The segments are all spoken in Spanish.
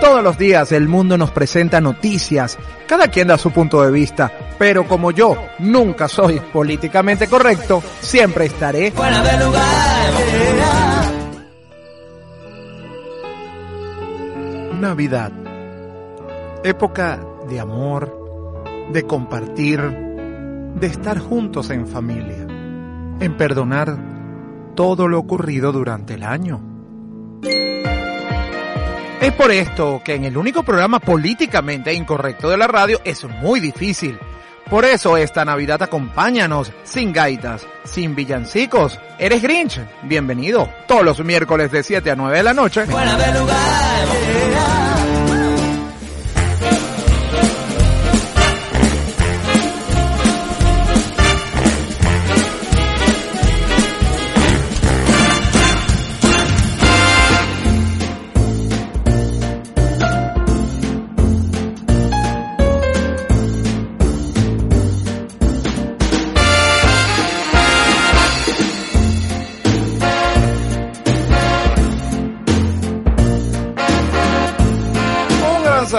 Todos los días el mundo nos presenta noticias, cada quien da su punto de vista, pero como yo nunca soy políticamente correcto, siempre estaré fuera de lugar. Navidad. Época de amor, de compartir, de estar juntos en familia, en perdonar todo lo ocurrido durante el año. Es por esto que en el único programa políticamente incorrecto de la radio es muy difícil. Por eso esta Navidad acompáñanos sin gaitas, sin villancicos. ¿Eres Grinch? Bienvenido. Todos los miércoles de 7 a 9 de la noche. Fuera de lugar.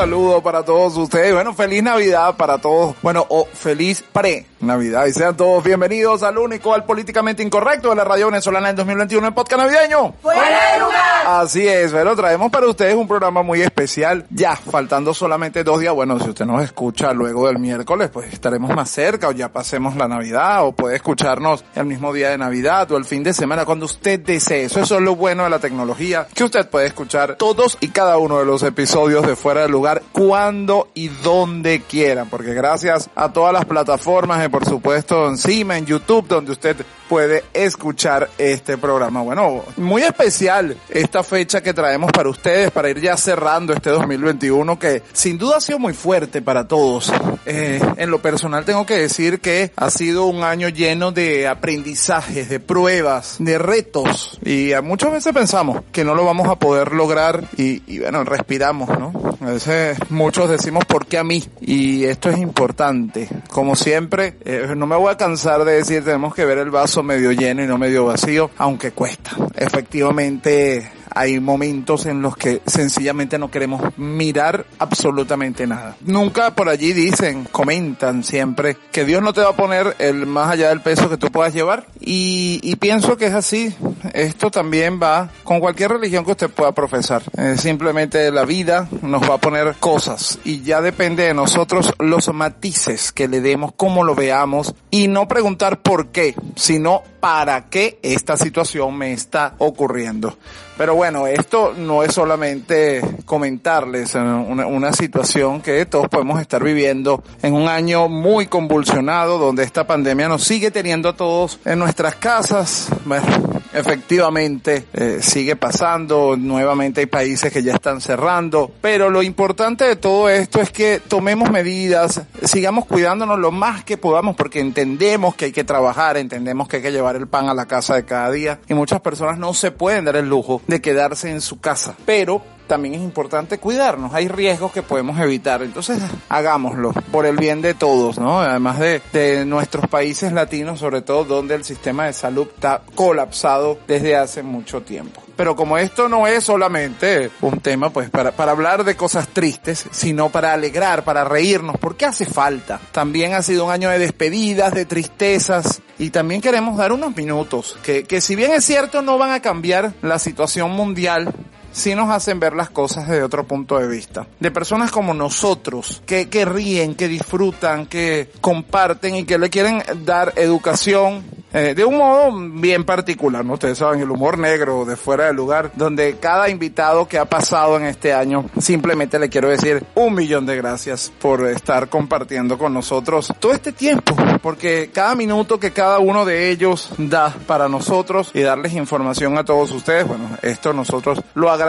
Saludo para todos ustedes. Bueno, feliz Navidad para todos. Bueno, o feliz pre-Navidad. Y sean todos bienvenidos al único, al políticamente incorrecto de la radio venezolana en 2021, el podcast navideño. Fuera de lugar. Así es, pero traemos para ustedes un programa muy especial. Ya, faltando solamente dos días. Bueno, si usted nos escucha luego del miércoles, pues estaremos más cerca o ya pasemos la Navidad o puede escucharnos el mismo día de Navidad o el fin de semana cuando usted desee. Eso, eso es lo bueno de la tecnología, que usted puede escuchar todos y cada uno de los episodios de Fuera del Lugar cuando y donde quiera. Porque gracias a todas las plataformas y por supuesto encima en YouTube donde usted puede escuchar este programa. Bueno, muy especial esta fecha que traemos para ustedes para ir ya cerrando este 2021 que sin duda ha sido muy fuerte para todos. Eh, en lo personal tengo que decir que ha sido un año lleno de aprendizajes, de pruebas, de retos y a muchas veces pensamos que no lo vamos a poder lograr y, y bueno, respiramos, ¿no? A veces muchos decimos ¿por qué a mí? Y esto es importante. Como siempre, eh, no me voy a cansar de decir tenemos que ver el vaso medio lleno y no medio vacío, aunque cuesta. Efectivamente, hay momentos en los que sencillamente no queremos mirar absolutamente nada. Nunca por allí dicen, comentan siempre que Dios no te va a poner el más allá del peso que tú puedas llevar y, pienso que es así. Esto también va con cualquier religión que usted pueda profesar. Eh, simplemente la vida nos va a poner cosas y ya depende de nosotros los matices que le demos, cómo lo veamos y no preguntar por qué, sino para qué esta situación me está ocurriendo. Pero bueno, esto no es solamente comentarles una, una, situación que todos podemos estar viviendo en un año muy convulsionado donde esta pandemia nos sigue teniendo a todos en nuestras casas. Bueno, efectivamente eh, sigue pasando, nuevamente hay países que ya están cerrando, pero lo importante de todo esto es que tomemos medidas, sigamos cuidándonos lo más que podamos porque entendemos que hay que trabajar, entendemos que hay que llevar el pan a la casa de cada día. Y muchas personas no se pueden dar el lujo de quedarse en su casa, pero también es importante cuidarnos. Hay riesgos que podemos evitar. Entonces, hagámoslo por el bien de todos, ¿no? Además de, de nuestros países latinos, sobre todo donde el sistema de salud está colapsado desde hace mucho tiempo. Pero como esto no es solamente un tema, pues, para, para hablar de cosas tristes, sino para alegrar, para reírnos, porque hace falta. También ha sido un año de despedidas, de tristezas, y también queremos dar unos minutos, que, que si bien es cierto no van a cambiar la situación mundial, sí nos hacen ver las cosas desde otro punto de vista. De personas como nosotros, que, que ríen, que disfrutan, que comparten y que le quieren dar educación eh, de un modo bien particular, ¿no? Ustedes saben, el humor negro de fuera del lugar, donde cada invitado que ha pasado en este año, simplemente le quiero decir un millón de gracias por estar compartiendo con nosotros todo este tiempo, porque cada minuto que cada uno de ellos da para nosotros y darles información a todos ustedes, bueno, esto nosotros lo agradecemos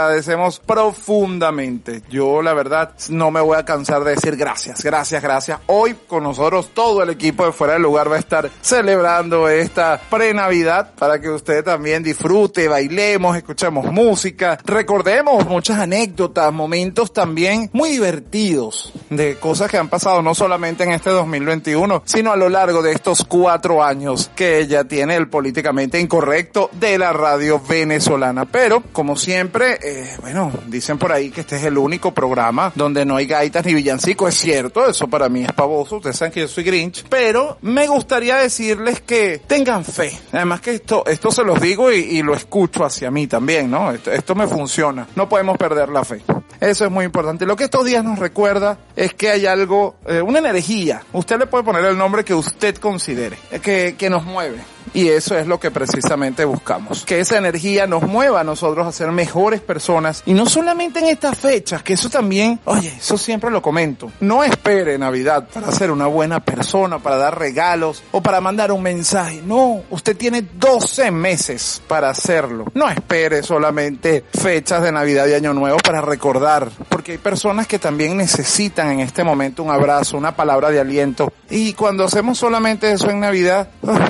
profundamente. Yo la verdad no me voy a cansar de decir gracias, gracias, gracias. Hoy con nosotros todo el equipo de fuera del lugar va a estar celebrando esta pre-Navidad para que usted también disfrute, bailemos, escuchemos música, recordemos muchas anécdotas, momentos también muy divertidos de cosas que han pasado no solamente en este 2021, sino a lo largo de estos cuatro años que ella tiene el políticamente incorrecto de la radio venezolana. Pero, como siempre, eh, bueno, dicen por ahí que este es el único programa donde no hay gaitas ni villancicos. Es cierto, eso para mí es pavoso. Ustedes saben que yo soy Grinch. Pero me gustaría decirles que tengan fe. Además que esto, esto se los digo y, lo escucho hacia mí también, ¿no? Esto, me funciona. No podemos perder la fe. Eso es muy importante. Lo que estos días nos recuerda es que hay algo, eh, una energía. Usted le puede poner el nombre que usted considere, eh, que, que nos mueve. Y eso es lo que precisamente buscamos. Que esa energía nos mueva a nosotros a ser mejores personas. Y no solamente en estas fechas, que eso también, oye, eso siempre lo comento. No espere Navidad para ser una buena persona, para dar regalos o para mandar un mensaje. No, usted tiene 12 meses para hacerlo. No espere solamente fechas de Navidad y Año Nuevo para recordar. Porque hay personas que también necesitan en este momento un abrazo, una palabra de aliento. Y cuando hacemos solamente eso en Navidad,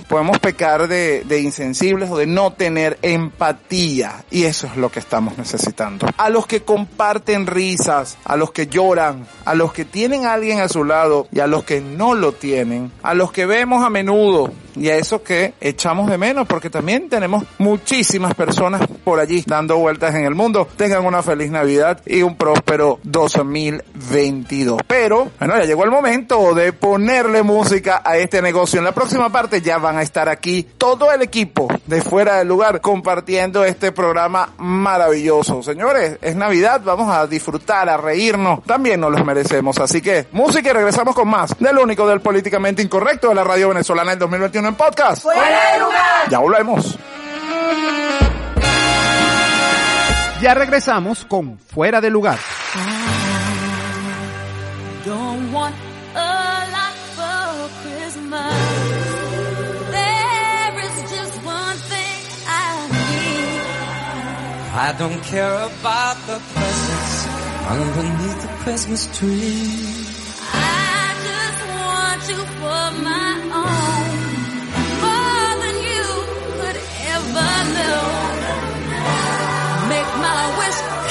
podemos pecar de, de insensibles o de no tener empatía. Y eso es lo que estamos necesitando. A los que comparten risas, a los que lloran, a los que tienen a alguien a su lado y a los que no lo tienen, a los que vemos a menudo y a esos que echamos de menos porque también tenemos muchísimas personas por allí dando vueltas en el mundo. Tengan una feliz Navidad y un próspero 2022. Pero, bueno, ya llegó el momento de ponerle música a este negocio. En la próxima parte ya van a estar aquí todo el equipo de fuera del lugar compartiendo este programa maravilloso. Señores, es Navidad, vamos a disfrutar, a reírnos, también nos los merecemos. Así que música y regresamos con más del único del políticamente incorrecto de la radio venezolana del 2021 en podcast. ¡Fuera de lugar! Ya volvemos. Ya regresamos con Fuera de Lugar. Don't want a lot for Christmas. There is just one thing I need. I don't care about the presents underneath the Christmas tree. I just want you for my own. Make my wish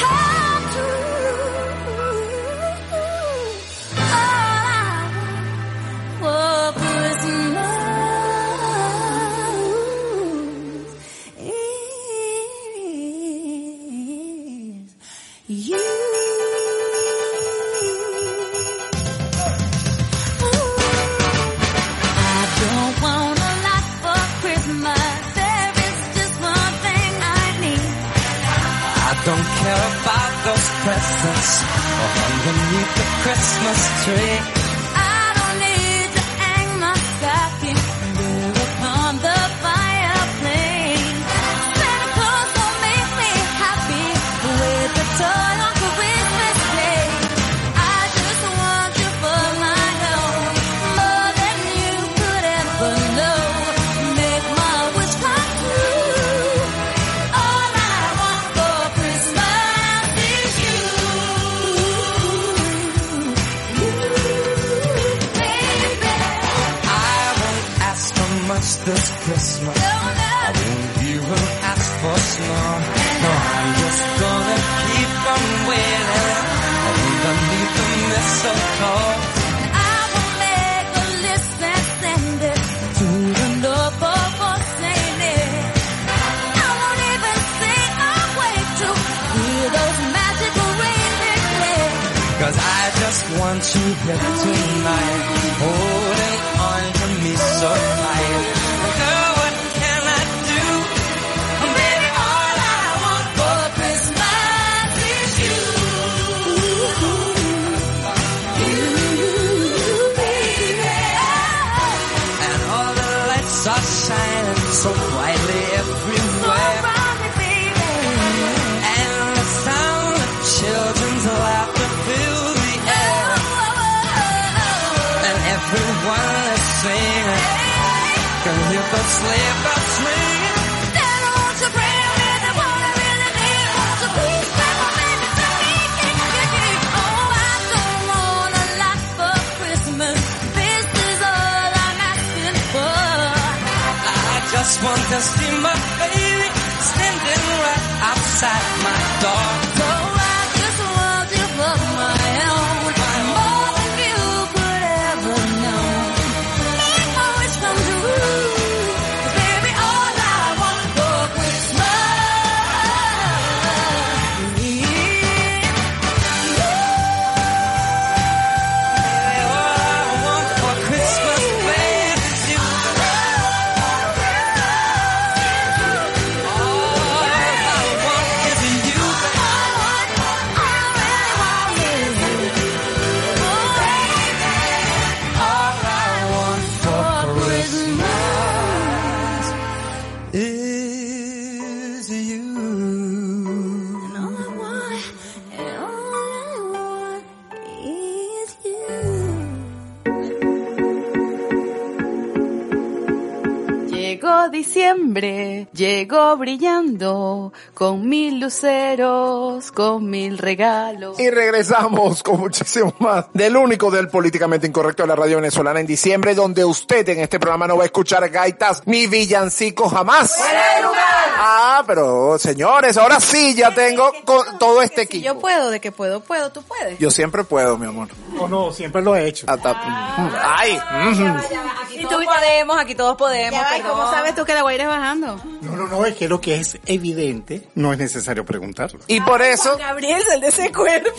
diciembre, llegó brillando, con mil luceros, con mil regalos. Y regresamos con muchísimo más del único del políticamente incorrecto de la radio venezolana en diciembre, donde usted en este programa no va a escuchar gaitas ni villancicos jamás. Ah, pero señores, ahora sí ya tengo con todo este Si yo equipo. puedo, de que puedo, puedo, tú puedes. Yo siempre puedo, mi amor. O no, siempre lo he hecho. Hasta- Ay, ujú. Aquí todos podemos, aquí todos podemos. Ya va, ¿y perdón. cómo sabes tú que la voy a ir bajando? No, no, no, es que lo que es evidente no es necesario preguntarlo. y por eso, Gabriel, el de ese cuerpo.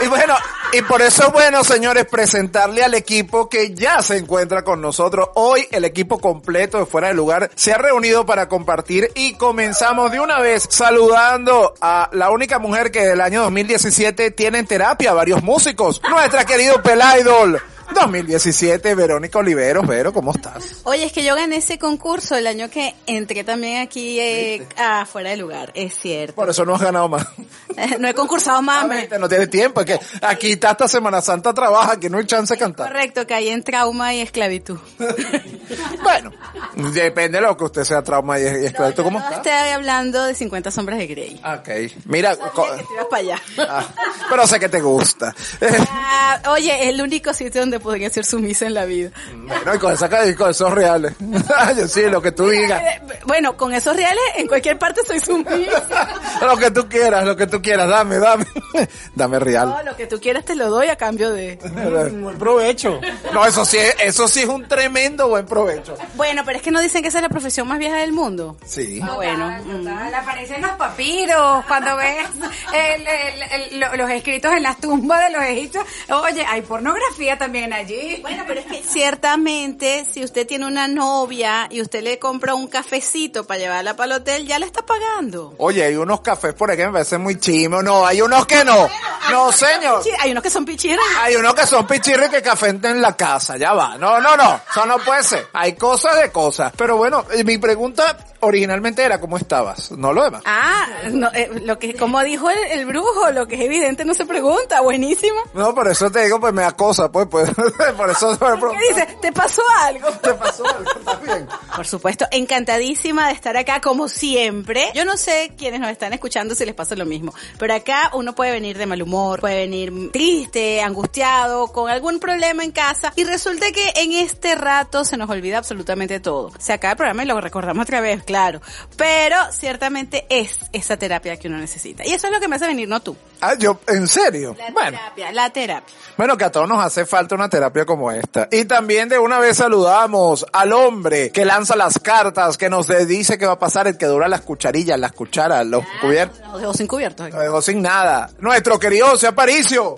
y bueno, y por eso es bueno, señores, presentarle al equipo que ya se encuentra con nosotros. Hoy el equipo completo de Fuera de Lugar se ha reunido para compartir y comenzamos de una vez saludando a la única mujer que del año 2017 tiene en terapia varios músicos. Nuestra querido Pelaidol 2017, Verónica Oliveros. Vero, ¿cómo estás? Oye, es que yo gané ese concurso el año que entré también aquí eh, afuera de lugar, es cierto. Por eso no has ganado más. no he concursado más, Realmente no tiene tiempo, es que aquí está hasta Semana Santa trabaja, que no hay chance de cantar. Correcto, caí en trauma y esclavitud. Bueno, depende de lo que usted sea trauma y, esclavitud. ¿Cómo No está? estoy hablando de 50 sombras de Grey. Ok. Mira, Que te ibas para allá. ah, pero sé que te gusta. Ah, oye, es el único sitio donde podría ser sumisa en la vida. bueno, y con, esa, y con esos reales. Yo sí, lo que tú digas. Eh, Bueno, con esos reales en cualquier parte soy sumisa. Lo que tú quieras, lo que tú quieras. Dame, dame. Dame real. No, lo que tú quieras te lo doy a cambio de... Buen provecho. No, eso sí, es- eso sí es un tremendo buen provecho. Bueno, pero es que no dicen que esa es la profesión más vieja del mundo. Sí. Ah, bueno. mm. Le aparecen los papiros cuando ves el- el- el- lo- los escritos en las tumbas de los egipcios. Oye, hay pornografía también allí. Bueno, pero es que ciertamente si usted tiene una novia y usted le compra un cafecito para llevarla para el hotel, ya le está pagando. Oye, hay unos cafés por aquí que me parecen muy chimos. No, hay unos que no. No, señor. Sí, hay unos que son pichiras. Hay unos que son pichirres que cafenten en la casa, ya va. No, no, no, eso no puede ser. Hay cosas de cosas. Pero bueno, eh, mi pregunta originalmente era cómo estabas, no lo demás. Ah, no, eh, lo que, como dijo el, el brujo, lo que es evidente no se pregunta, buenísima. No, por eso te digo, pues me acosa, pues, pues, por eso ¿Qué dice? ¿Te pasó algo? ¿Te pasó algo? ¿Estás bien? Por supuesto, encantadísima de estar acá como siempre. Yo no sé quiénes nos están escuchando si les pasa lo mismo, pero acá uno puede venir de mal humor, puede venir triste, angustiado, con algún problema en casa y resulta que en este rato se nos olvida absolutamente todo. Se acaba el programa y lo recordamos otra vez, claro, pero ciertamente es esa terapia que uno necesita. Y eso es lo que me hace venir, no tú. Ah, yo, ¿en serio? La Bueno. terapia, la terapia. Bueno, que a todos nos hace falta una terapia como esta. Y también de una vez saludamos al hombre que lanza las cartas, que nos dice qué va a pasar, el que dura las cucharillas, las cucharas, los cubiertos. Nos dejó sin cubiertos. Lo dejó sin nada. Nuestro querido José Aparicio.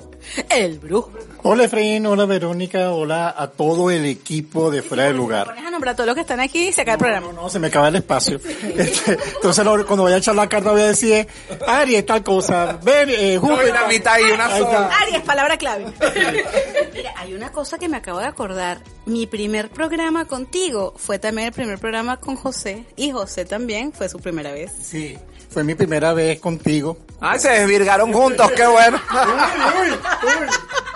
El brujo. Hola Efraín, hola Verónica, hola a todo el equipo de Fuera de Lugar. Pones a nombrar a todos los que están aquí y se acaba el programa. No, no, se me acaba el espacio. Este, entonces lo- cuando vaya a echar la carta voy a decir, Aries, tal cosa, ven, eh, No, Júpiter. y la mitad y una sola. Aries, palabra clave. Mira, hay una cosa que me acabo de acordar. Mi primer programa contigo fue también el primer programa con José. Y José también fue su primera vez. Sí, fue mi primera vez contigo. Ay, se desvirgaron juntos, qué bueno.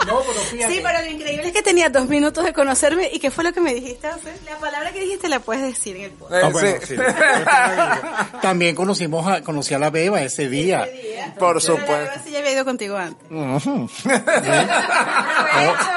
No, pero fíjate. Sí, pero lo increíble es que tenía dos minutos de conocerme y qué fue lo que me dijiste. José? La palabra que dijiste la puedes decir en el podcast. Eh, Ah, bueno, sí. sí. También conocimos a, conocí a la beba ese día. Por Pero la supuesto. verdad sí ya había ido contigo antes.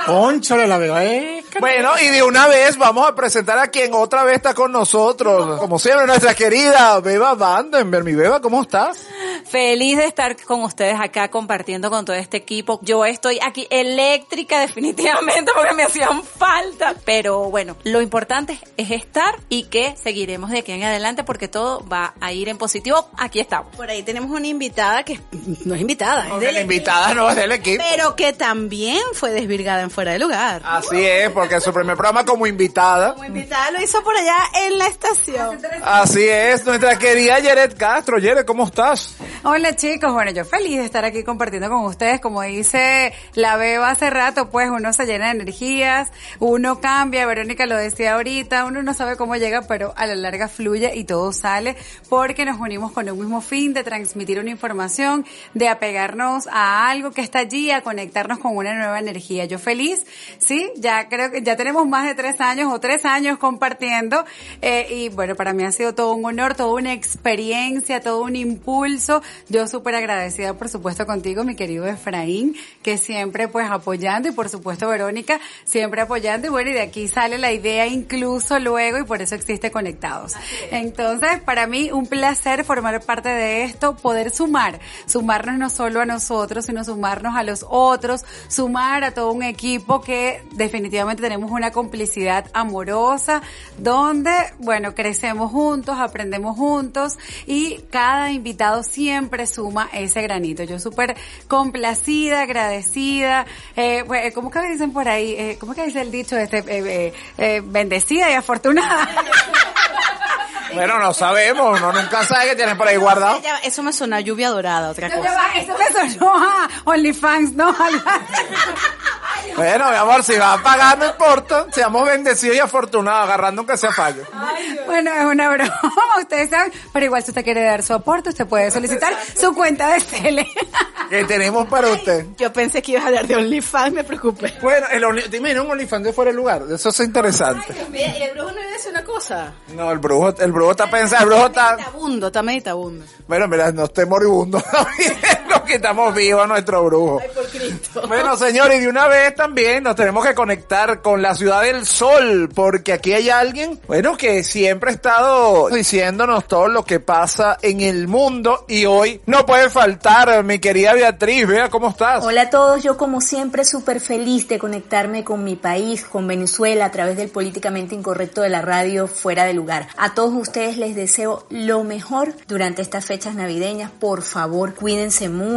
Conchole, la beba es... Bueno, y de una vez vamos a presentar a quien otra vez está con nosotros. Como siempre, nuestra querida Beba Vandenberg. Mi Beba, ¿cómo estás? Feliz de estar con ustedes acá compartiendo con todo este equipo. Yo estoy aquí eléctrica definitivamente porque me hacían falta. Pero bueno, lo importante es estar y que seguiremos de aquí en adelante porque todo va a ir en positivo. Aquí estamos. Por ahí tenemos una invitada que no es invitada, es del la invitada no es del equipo. pero que también fue desvirgada en fuera de lugar. Así es, porque su primer programa como invitada. Como invitada lo hizo por allá en la estación. Así es, nuestra querida Yeret Castro. Yeret, ¿cómo estás? Hola chicos, bueno yo feliz de estar aquí compartiendo con ustedes, como dice la Beba hace rato, pues uno se llena de energías, uno cambia, Verónica lo decía ahorita, uno no sabe cómo llega, pero a la larga fluye y todo sale porque nos unimos con un mismo fin de transmitir una información, de apegarnos a algo que está allí, a conectarnos con una nueva energía. Yo feliz, sí, ya creo que ya tenemos más de tres años o tres años compartiendo eh, y bueno, para mí ha sido todo un honor, toda una experiencia, todo un impulso. Yo súper agradecida, por supuesto, contigo, mi querido Efraín, que siempre pues apoyando y por supuesto Verónica, siempre apoyando y bueno, y de aquí sale la idea incluso luego y por eso existe Conectados. Entonces, para mí un placer formar parte de esto, poder sumar, sumarnos no solo a nosotros, sino sumarnos a los otros, sumar a todo un equipo que definitivamente tenemos una complicidad amorosa, donde, bueno, crecemos juntos, aprendemos juntos y cada invitado siempre suma ese granito. Yo súper complacida, agradecida, eh, pues, ¿cómo que dicen por ahí? Eh, ¿Cómo que dice el dicho este? Eh, eh, eh, bendecida y afortunada. Bueno, no sabemos, uno nunca sabe qué tienes por ahí guardado. Eso me suena a lluvia dorada, otra cosa. eso me sonó a OnlyFans, ¿no? Bueno, mi amor, si va a pagar, no importa. Seamos bendecidos y afortunados, agarrando aunque sea fallo. Bueno, es una broma, ustedes saben, pero igual si usted quiere dar su aporte, usted puede solicitar su cuenta de Cele. Que tenemos para usted. Yo pensé que ibas a hablar de OnlyFans, me preocupé. Bueno, el only, dime, un OnlyFans de fuera del lugar. Eso es interesante. Mira, y el brujo no iba a decir una cosa. No, el brujo, el brujo está pensando, el brujo está... Meditabundo, está meditabundo. Bueno, mira, no esté moribundo. Nos quitamos vivos a nuestro brujo. Ay, por Cristo. Bueno, señores, y de una vez también nos tenemos que conectar con la ciudad del sol, porque aquí hay alguien, bueno, que siempre ha estado diciéndonos todo lo que pasa en el mundo y hoy no puede faltar mi querida Beatriz, vea cómo estás. Hola a todos, yo como siempre súper feliz de conectarme con mi país, con Venezuela, a través del políticamente incorrecto de la radio fuera de lugar. A todos ustedes les deseo lo mejor durante estas fechas navideñas. Por favor, cuídense mucho,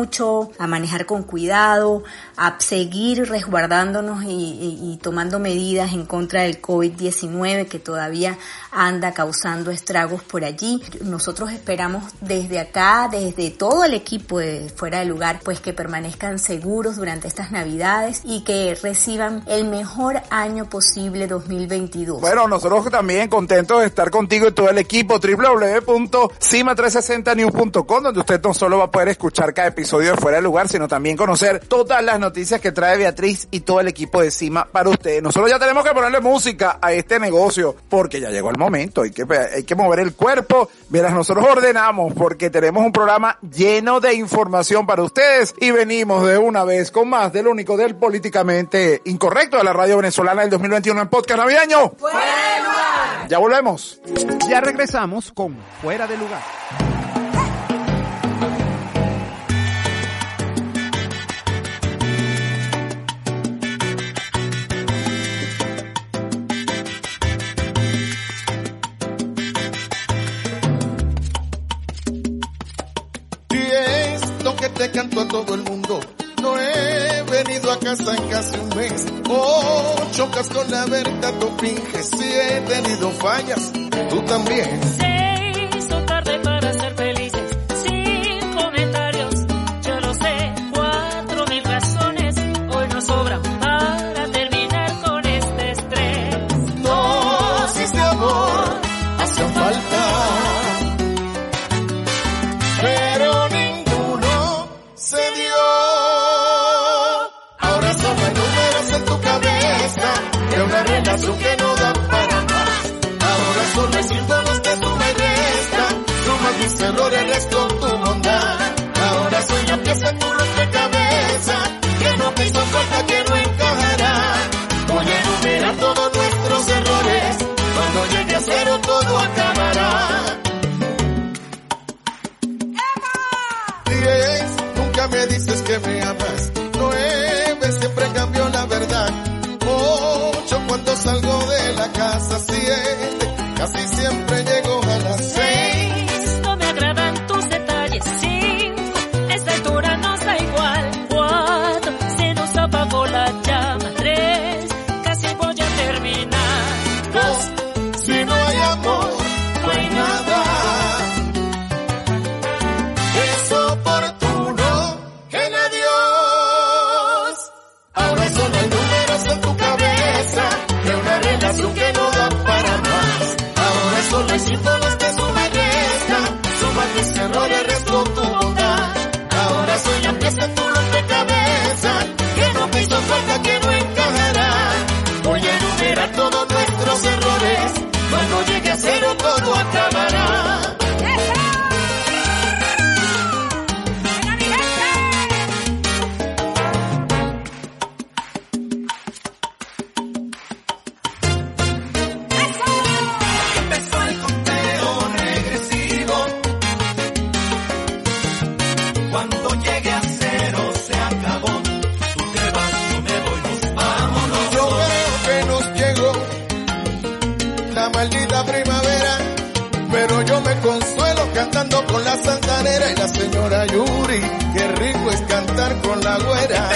a manejar con cuidado, a seguir resguardándonos y, y- y tomando medidas en contra del COVID-19 que todavía anda causando estragos por allí. Nosotros esperamos desde acá, desde todo el equipo de fuera de lugar, pues que permanezcan seguros durante estas navidades y que reciban el mejor año posible 2022. Bueno, nosotros también contentos de estar contigo y todo el equipo www.cima360news.com donde usted no solo va a poder escuchar cada episodio de Fuera de Lugar, sino también conocer todas las noticias que trae Beatriz y todo el equipo de Cima para usted. Nosotros ya tenemos que ponerle música a este negocio porque ya llegó el momento, hay que, hay que mover el cuerpo. Verás, nosotros ordenamos porque tenemos un programa lleno de información para ustedes y venimos de una vez con más del único del políticamente incorrecto de la radio venezolana del 2021 en podcast navideño. Ya volvemos. Ya regresamos con Fuera de Lugar. Todo el mundo, no he venido a casa en casi un mes. Oh, chocas con la verdad, tú finges, si he tenido fallas, tú también. Qué rico es cantar con la güera.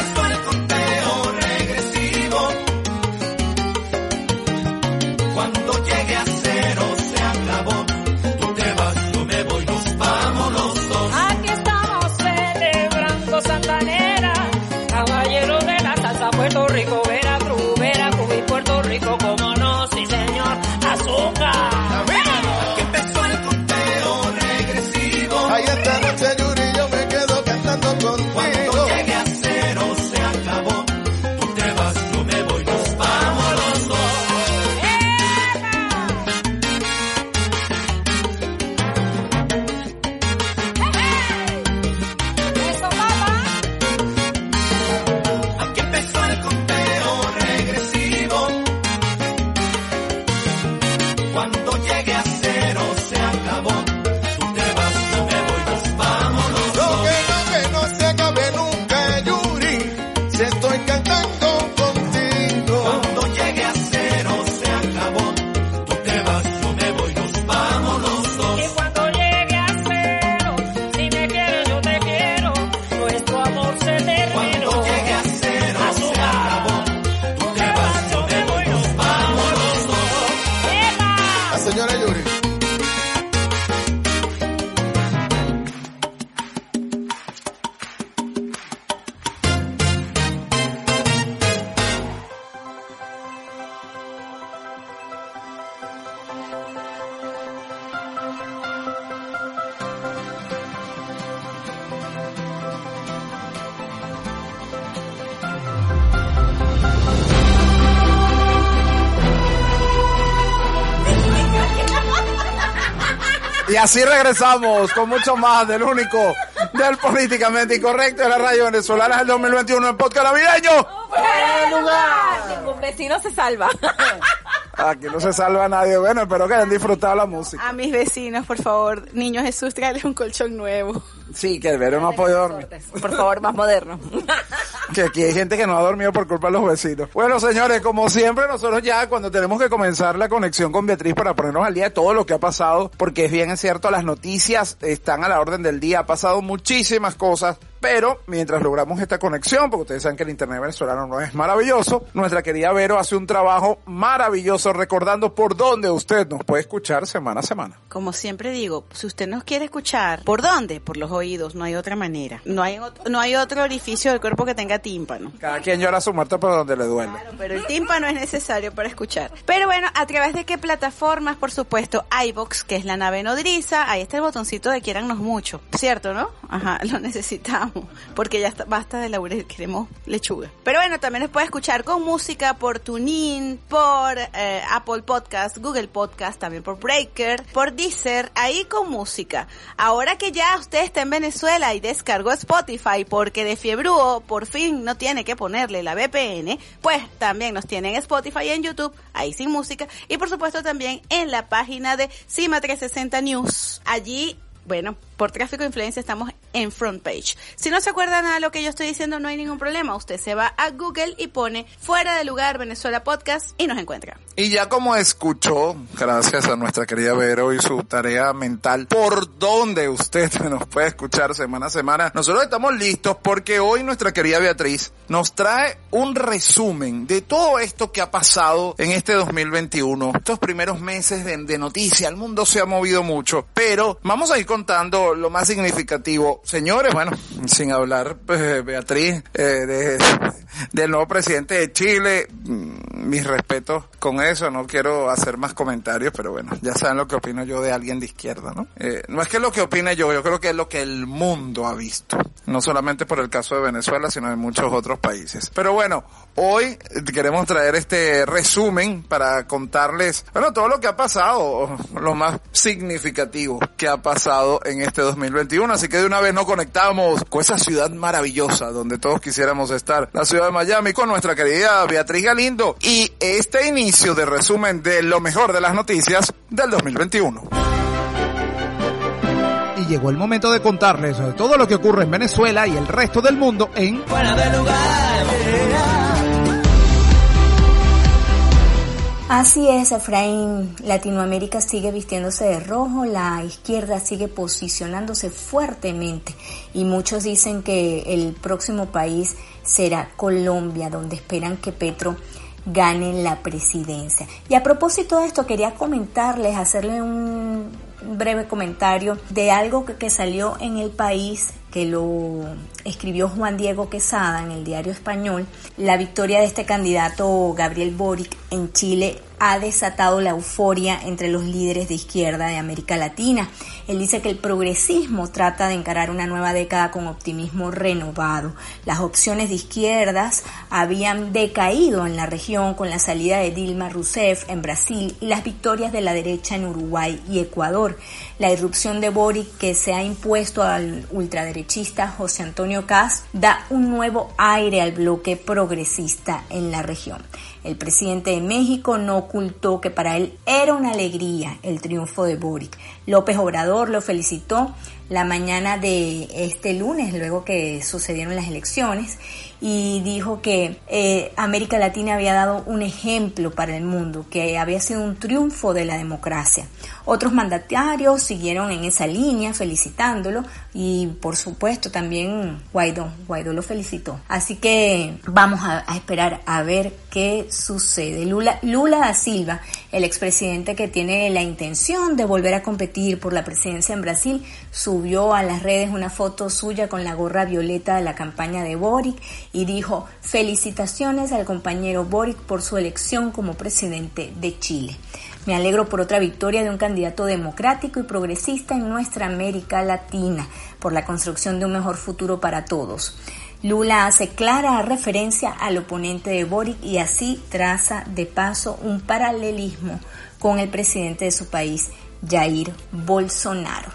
Así regresamos con mucho más del único, del políticamente incorrecto de la radio venezolana del 2021 en podcast navideño. Ningún vecino se salva. Aquí no se salva nadie. Bueno, espero que hayan disfrutado la música. A mis vecinos, por favor, niño Jesús, tráele un colchón nuevo. Sí, que el Vero no ha podido dormir. Por favor, más moderno. Que aquí hay gente que no ha dormido por culpa de los vecinos. Bueno, señores, como siempre, nosotros ya cuando tenemos que comenzar la conexión con Beatriz para ponernos al día de todo lo que ha pasado, porque es bien cierto, las noticias están a la orden del día, ha pasado muchísimas cosas, pero mientras logramos esta conexión, porque ustedes saben que el internet venezolano no es maravilloso, nuestra querida Vero hace un trabajo maravilloso recordando por dónde usted nos puede escuchar semana a semana. Como siempre digo, si usted nos quiere escuchar, ¿por dónde? Por los oídos, no hay otra manera. No hay, ot- no hay otro orificio del cuerpo que tenga tímpano. Cada quien llora su muerte por donde le duele. Claro, pero el tímpano es necesario para escuchar. Pero bueno, ¿a través de qué plataformas? Por supuesto, iBox, que es la nave nodriza. Ahí está el botoncito de quiérannos mucho. ¿Cierto, no? Ajá, lo necesitamos. Porque ya está, basta de laurel, queremos lechuga. Pero bueno, también nos puede escuchar con música por TuneIn, por eh, Apple Podcast, Google Podcast, también por Breaker, por Deezer, ahí con música. Ahora que ya usted está en Venezuela y descargó Spotify porque de Fiebruo por fin no tiene que ponerle la VPN, pues también nos tienen en Spotify y en YouTube, ahí sin música, y por supuesto también en la página de Cima 360 News. Allí bueno, por tráfico de influencia estamos en front page. Si no se acuerdan nada de lo que yo estoy diciendo, no hay ningún problema. Usted se va a Google y pone fuera de lugar Venezuela Podcast y nos encuentra. Y ya como escuchó, gracias a nuestra querida Vero y su tarea mental, por donde usted nos puede escuchar semana a semana, nosotros estamos listos porque hoy nuestra querida Beatriz nos trae un resumen de todo esto que ha pasado en este 2021. Estos primeros meses de, de noticia, el mundo se ha movido mucho, pero vamos a ir contando lo más significativo. Señores, bueno, sin hablar, pues, Beatriz, eh, de, del nuevo presidente de Chile, mm, mis respetos con eso, no quiero hacer más comentarios, pero bueno, ya saben lo que opino yo de alguien de izquierda, ¿no? Eh, no es que lo que opine yo, yo creo que es lo que el mundo ha visto, no solamente por el caso de Venezuela, sino de muchos otros países. Pero bueno, hoy queremos traer este resumen para contarles, bueno, todo lo que ha pasado, lo más significativo que ha pasado en este 2021, así que de una vez nos conectamos con esa ciudad maravillosa donde todos quisiéramos estar, la ciudad de Miami, con nuestra querida Beatriz Galindo y este inicio de resumen de lo mejor de las noticias del 2021. Y llegó el momento de contarles todo lo que ocurre en Venezuela y el resto del mundo en Fuera de lugar. Así es, Efraín. Latinoamérica sigue vistiéndose de rojo, la izquierda sigue posicionándose fuertemente y muchos dicen que el próximo país será Colombia, donde esperan que Petro gane la presidencia. Y a propósito de esto, quería comentarles, hacerle un breve comentario de algo que, que salió en el país que lo escribió Juan Diego Quesada en el diario español, la victoria de este candidato Gabriel Boric en Chile ha desatado la euforia entre los líderes de izquierda de América Latina. Él dice que el progresismo trata de encarar una nueva década con optimismo renovado. Las opciones de izquierdas habían decaído en la región con la salida de Dilma Rousseff en Brasil y las victorias de la derecha en Uruguay y Ecuador. La irrupción de Boric que se ha impuesto al ultraderechista José Antonio Caz da un nuevo aire al bloque progresista en la región. El presidente de México no ocultó que para él era una alegría el triunfo de Boric. López Obrador lo felicitó la mañana de este lunes, luego que sucedieron las elecciones, y dijo que eh, América Latina había dado un ejemplo para el mundo, que había sido un triunfo de la democracia. Otros mandatarios siguieron en esa línea felicitándolo y por supuesto también Guaidó, Guaidó lo felicitó. Así que vamos a, a esperar a ver qué sucede. Lula, Lula da Silva, el expresidente que tiene la intención de volver a competir por la presidencia en Brasil, subió a las redes una foto suya con la gorra violeta de la campaña de Boric y dijo felicitaciones al compañero Boric por su elección como presidente de Chile. Me alegro por otra victoria de un candidato democrático y progresista en nuestra América Latina, por la construcción de un mejor futuro para todos. Lula hace clara referencia al oponente de Boric y así traza de paso un paralelismo con el presidente de su país, Jair Bolsonaro.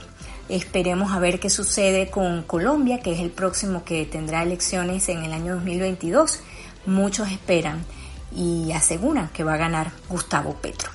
Esperemos a ver qué sucede con Colombia, que es el próximo que tendrá elecciones en el año 2022. Muchos esperan y aseguran que va a ganar Gustavo Petro.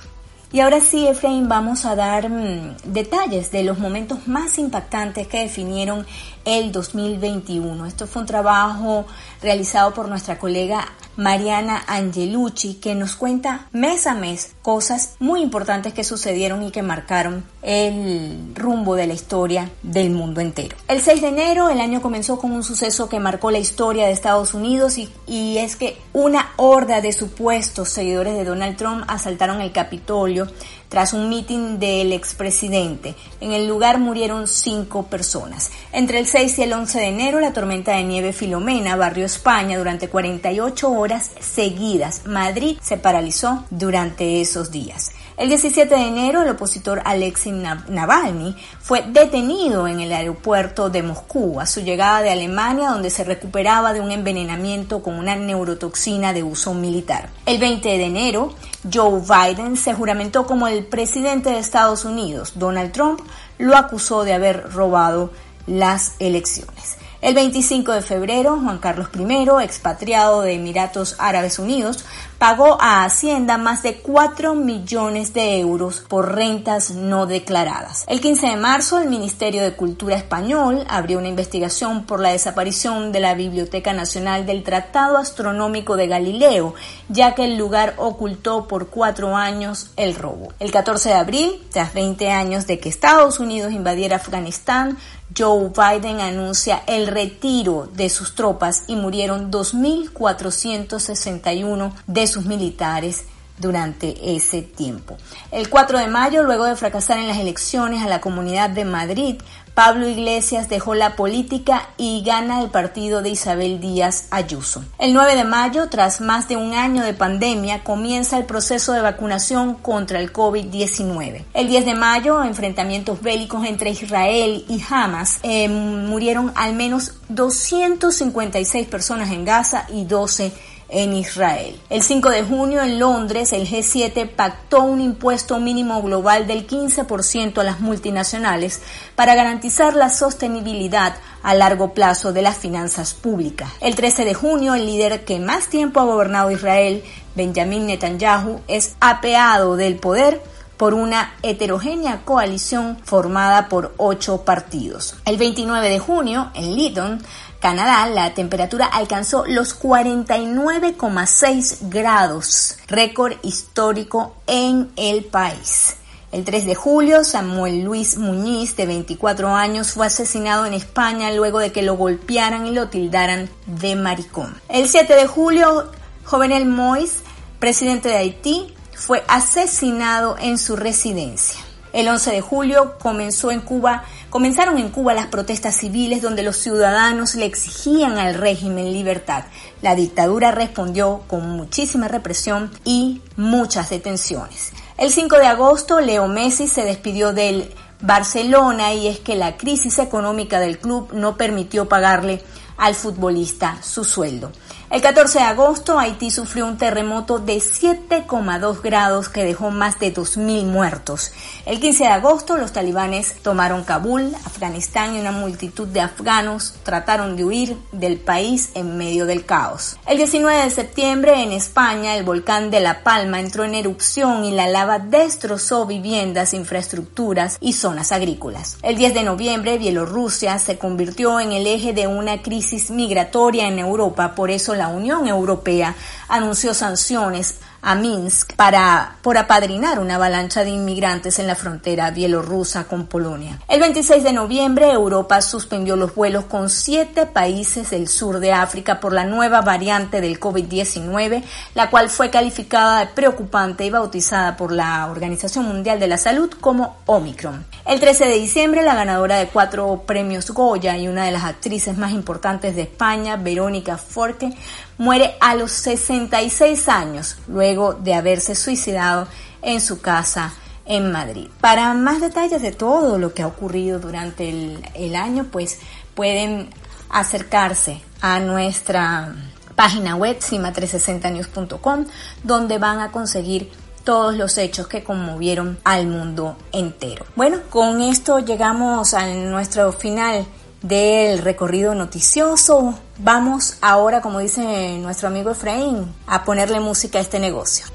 Y ahora sí, Efraín, vamos a dar mmm, detalles de los momentos más impactantes que definieron el 2021. Esto fue un trabajo realizado por nuestra colega Mariana Angelucci, que nos cuenta mes a mes cosas muy importantes que sucedieron y que marcaron el rumbo de la historia del mundo entero. El 6 de enero el año comenzó con un suceso que marcó la historia de Estados Unidos y, y es que una horda de supuestos seguidores de Donald Trump asaltaron el Capitolio tras un mitin del expresidente. En el lugar murieron cinco personas. Entre el 6 y el 11 de enero, la tormenta de nieve Filomena barrió España durante 48 horas seguidas. Madrid se paralizó durante esos días. El 17 de enero, el opositor Alexei Navalny fue detenido en el aeropuerto de Moscú a su llegada de Alemania, donde se recuperaba de un envenenamiento con una neurotoxina de uso militar. El 20 de enero, Joe Biden se juramentó como el presidente de Estados Unidos. Donald Trump lo acusó de haber robado las elecciones. El 25 de febrero, Juan Carlos I, expatriado de Emiratos Árabes Unidos, pagó a Hacienda más de 4 millones de euros por rentas no declaradas. El 15 de marzo, el Ministerio de Cultura Español abrió una investigación por la desaparición de la Biblioteca Nacional del Tratado Astronómico de Galileo, ya que el lugar ocultó por cuatro años el robo. El 14 de abril, tras 20 años de que Estados Unidos invadiera Afganistán, Joe Biden anuncia el retiro de sus tropas y murieron 2.461 de sus militares durante ese tiempo. El 4 de mayo, luego de fracasar en las elecciones a la Comunidad de Madrid, Pablo Iglesias dejó la política y gana el partido de Isabel Díaz Ayuso. El 9 de mayo, tras más de un año de pandemia, comienza el proceso de vacunación contra el COVID-19. El 10 de mayo, enfrentamientos bélicos entre Israel y Hamas, eh, murieron al menos 256 personas en Gaza y 12 en Israel. El 5 de junio en Londres el G7 pactó un impuesto mínimo global del 15% a las multinacionales para garantizar la sostenibilidad a largo plazo de las finanzas públicas. El 13 de junio el líder que más tiempo ha gobernado Israel, Benjamin Netanyahu, es apeado del poder por una heterogénea coalición formada por ocho partidos. El 29 de junio, en Lytton, Canadá, la temperatura alcanzó los 49,6 grados, récord histórico en el país. El 3 de julio, Samuel Luis Muñiz, de 24 años, fue asesinado en España luego de que lo golpearan y lo tildaran de maricón. El 7 de julio, Jovenel Mois, presidente de Haití, fue asesinado en su residencia. El 11 de julio comenzó en Cuba, comenzaron en Cuba las protestas civiles donde los ciudadanos le exigían al régimen libertad. La dictadura respondió con muchísima represión y muchas detenciones. El 5 de agosto, Leo Messi se despidió del Barcelona y es que la crisis económica del club no permitió pagarle al futbolista su sueldo. El 14 de agosto, Haití sufrió un terremoto de 7,2 grados que dejó más de 2.000 muertos. El 15 de agosto, los talibanes tomaron Kabul, Afganistán, y una multitud de afganos trataron de huir del país en medio del caos. El 19 de septiembre, en España, el volcán de La Palma entró en erupción y la lava destrozó viviendas, infraestructuras y zonas agrícolas. El 10 de noviembre, Bielorrusia se convirtió en el eje de una crisis migratoria en Europa, por eso la Unión Europea anunció sanciones a Minsk para, por apadrinar una avalancha de inmigrantes en la frontera bielorrusa con Polonia. El 26 de noviembre, Europa suspendió los vuelos con siete países del sur de África por la nueva variante del COVID-19, la cual fue calificada de preocupante y bautizada por la Organización Mundial de la Salud como Omicron. El 13 de diciembre, la ganadora de cuatro premios Goya y una de las actrices más importantes de España, Verónica Forte, muere a los 66 años luego de haberse suicidado en su casa en Madrid. Para más detalles de todo lo que ha ocurrido durante el, el año, pues pueden acercarse a nuestra página web cima360news.com donde van a conseguir todos los hechos que conmovieron al mundo entero. Bueno, con esto llegamos a nuestro final del recorrido noticioso. Vamos ahora, como dice nuestro amigo Efraín, a ponerle música a este negocio.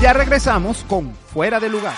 Ya regresamos con Fuera de Lugar.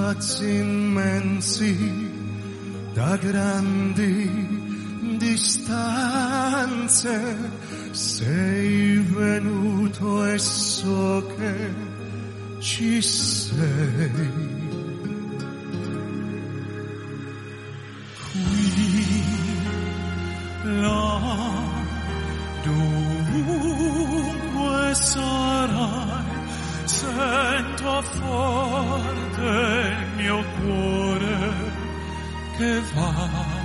Spazi immensi, da grandi distanze, sei venuto e so che ci sei. Qui, là, dovunque sarai, sento forte il mio cuore che va.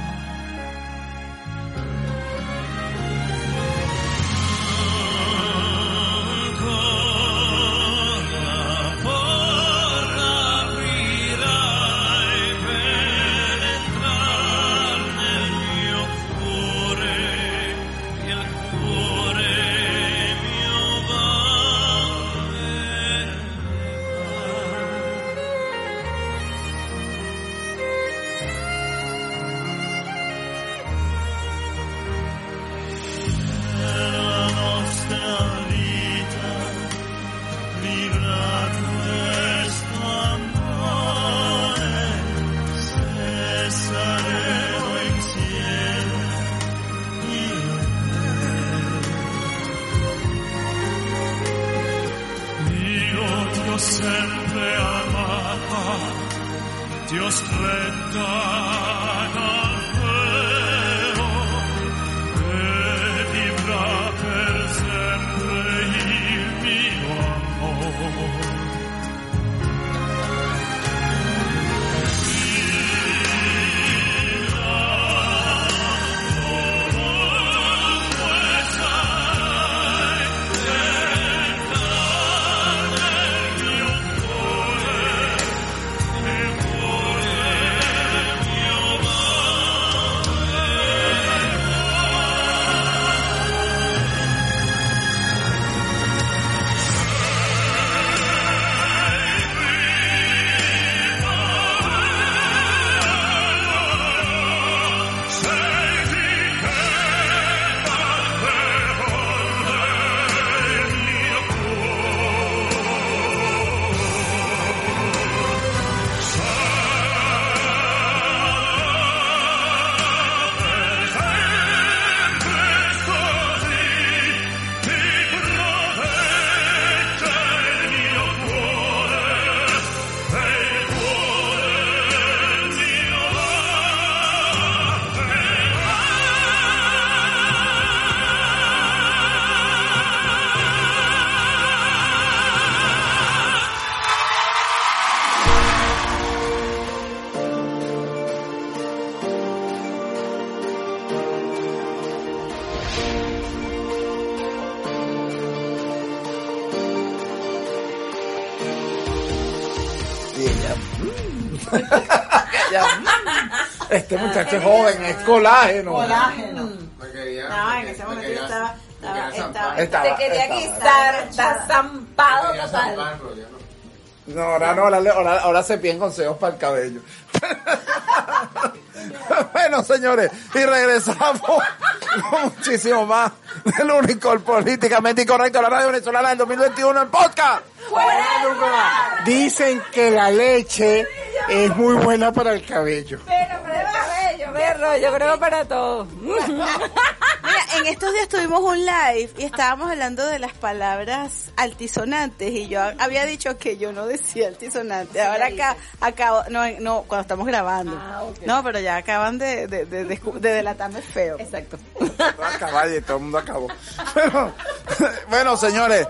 Colágeno. Colágeno. Me quería, No, en ese me momento estaba, estaba, Te quería estaba- quitar, está zampado total. no. Ahora no, ahora, ahora, ahora se piden consejos para el cabello. bueno, señores, y regresamos con muchísimo más del único, el políticamente incorrecto, la radio venezolana del 2021 en podcast. Dicen que la leche es muy buena para el cabello. Yo creo para todo. En estos días tuvimos un live y estábamos hablando de las palabras altisonantes y yo había dicho que yo no decía altisonante. Ahora acá, acabo, no, no, cuando estamos grabando. No, pero ya acaban de, de, de, de, de delatarme feo. Exacto. Acabar y todo el mundo acabó. Bueno, bueno, señores,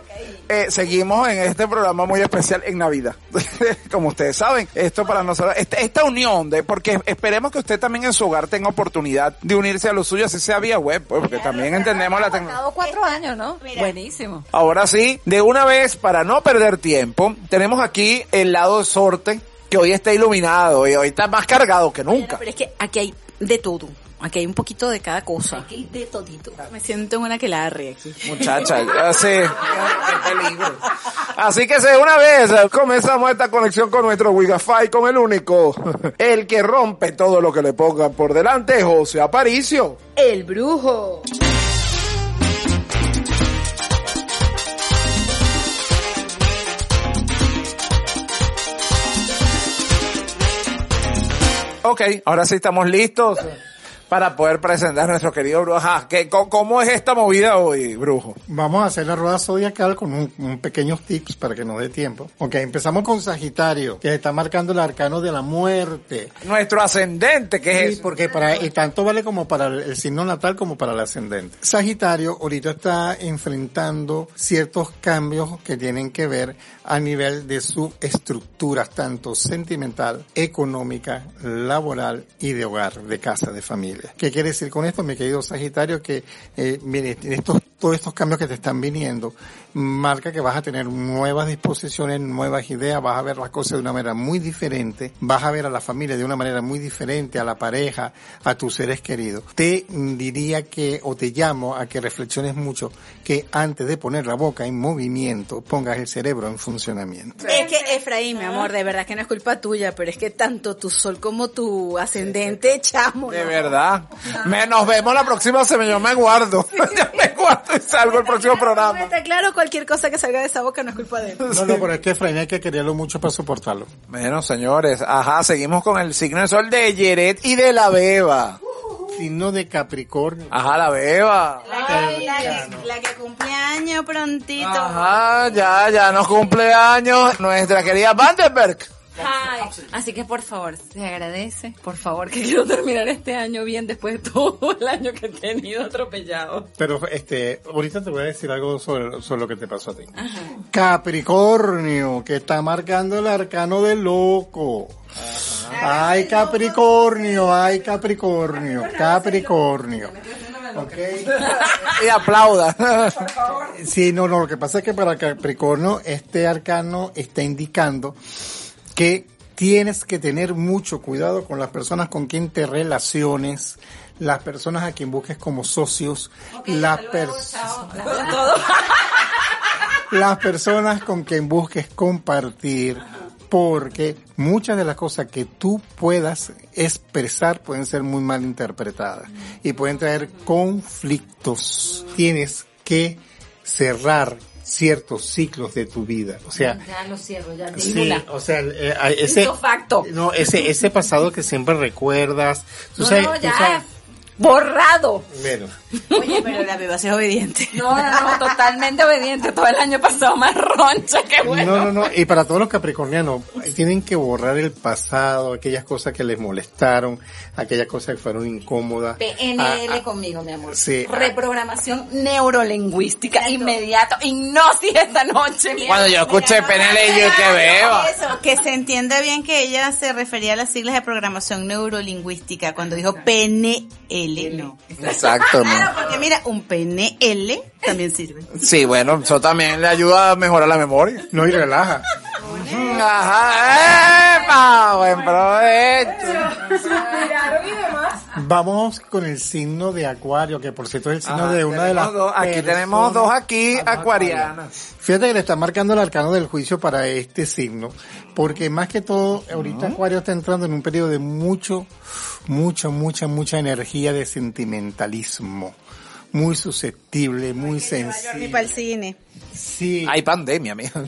eh, seguimos en este programa muy especial en Navidad. Como ustedes saben, esto para nosotros, esta, esta unión de, porque esperemos que usted también en su hogar tenga oportunidad de unirse a lo suyo, así sea vía web, pues, porque también entendemos la tecnología. Pasado cuatro años, ¿no? Mira. Buenísimo. Ahora sí, de una vez, para no perder tiempo, tenemos aquí el lado de sorte, que hoy está iluminado y hoy está más cargado que nunca. Pero es que aquí hay de todo. Aquí hay un poquito de cada cosa. Aquí hay de todito. Me siento en una que la arre aquí. Muchacha, así. así que una vez comenzamos esta conexión con nuestro Wi-Fi, con el único, el que rompe todo lo que le pongan por delante, José Aparicio. El brujo. Ok, ahora sí estamos listos para poder presentar a nuestro querido brujo. Ajá, ¿qué- co- ¿Cómo es esta movida hoy, brujo? Vamos a hacer la rueda zodiacal con un, un pequeños tips para que nos dé tiempo. Ok, empezamos con Sagitario, que está marcando el arcano de la muerte. Nuestro ascendente, que es Sí, porque para, y tanto vale como para el, signo natal como para el ascendente. Sagitario ahorita está enfrentando ciertos cambios que tienen que ver a nivel de su estructura, tanto sentimental, económica, laboral y de hogar, de casa, de familia. ¿Qué quiere decir con esto, mi querido Sagitario? Que, eh, mire, estos, todos estos cambios que te están viniendo, marca que vas a tener nuevas disposiciones, nuevas ideas, vas a ver las cosas de una manera muy diferente, vas a ver a la familia de una manera muy diferente, a la pareja, a tus seres queridos. Te diría que, o te llamo a que reflexiones mucho, que antes de poner la boca en movimiento, pongas el cerebro en funcionamiento. Es que Efraín, mi amor, de verdad que no es culpa tuya, pero es que tanto tu sol como tu ascendente, chamo. De ¿no? Verdad. Me, nos vemos la próxima semana. Yo me guardo. Yo me guardo y salgo el próximo programa. Está claro, cualquier cosa que salga de esa boca no es culpa de él. No, no, pero es que Efraín hay que quererlo mucho para soportarlo. Bueno, señores, ajá, seguimos con el signo de sol de Yeret y de la Beba. Signo de Capricornio. Ajá, la Beba. Ay, la, que, la que cumpleaños prontito. Ajá, ya, ya nos cumpleaños nuestra querida Vandenberg. Ay, así que por favor, se agradece, por favor, que quiero terminar este año bien después de todo el año que he tenido atropellado. Pero este, ahorita te voy a decir algo sobre, sobre lo que te pasó a ti. Capricornio, que está marcando el arcano del loco. Ay, Capricornio, ay, Capricornio, Capricornio. Ok. Y aplauda. Sí, no, no, lo que pasa es que para Capricornio este arcano está indicando que tienes que tener mucho cuidado con las personas con quien te relaciones, las personas a quien busques como socios, las personas las personas con quien busques compartir, porque muchas de las cosas que tú puedas expresar pueden ser muy mal interpretadas y pueden traer conflictos. Tienes que cerrar ciertos ciclos de tu vida, o sea, Ya lo cierro, ya Sí, o sea, eh, ese, facto. no, ese, ese pasado que siempre recuerdas, tú No, sabes, no, tú ya, sabes- borrado. bueno, Oye, pero la beba es obediente. No, no, no, totalmente obediente. Todo el año pasado más roncha que bueno. No, no, no. Y para todos los capricornianos, tienen que borrar el pasado, aquellas cosas que les molestaron, aquellas cosas que fueron incómodas. PNL Ah, ah, conmigo, mi amor. Sí. Reprogramación neurolingüística inmediato. Hipnosis esta noche. mi Cuando yo escuché PNL, yo que Beba. Eso, que se entienda bien que ella se refería a las siglas de programación neurolingüística cuando dijo PNL, no. Exacto, ¿no? Claro, porque mira, un PNL también sirve. Sí, bueno, eso también le ayuda a mejorar la memoria. No, y relaja. Ajá, ¡epa! Buen provecho. Vamos con el signo de Acuario, que por cierto es el signo Ajá, de una de las. tenemos dos- aquí tenemos dos aquí, acuarianas. Fíjate que le está marcando el arcano del juicio para este signo, porque más que todo, ahorita Acuario está entrando en un periodo de mucho, mucha, mucha, mucha energía de sentimentalismo. Muy susceptible, muy sensible. para el cine. Sí, Hay pandemia, amigo.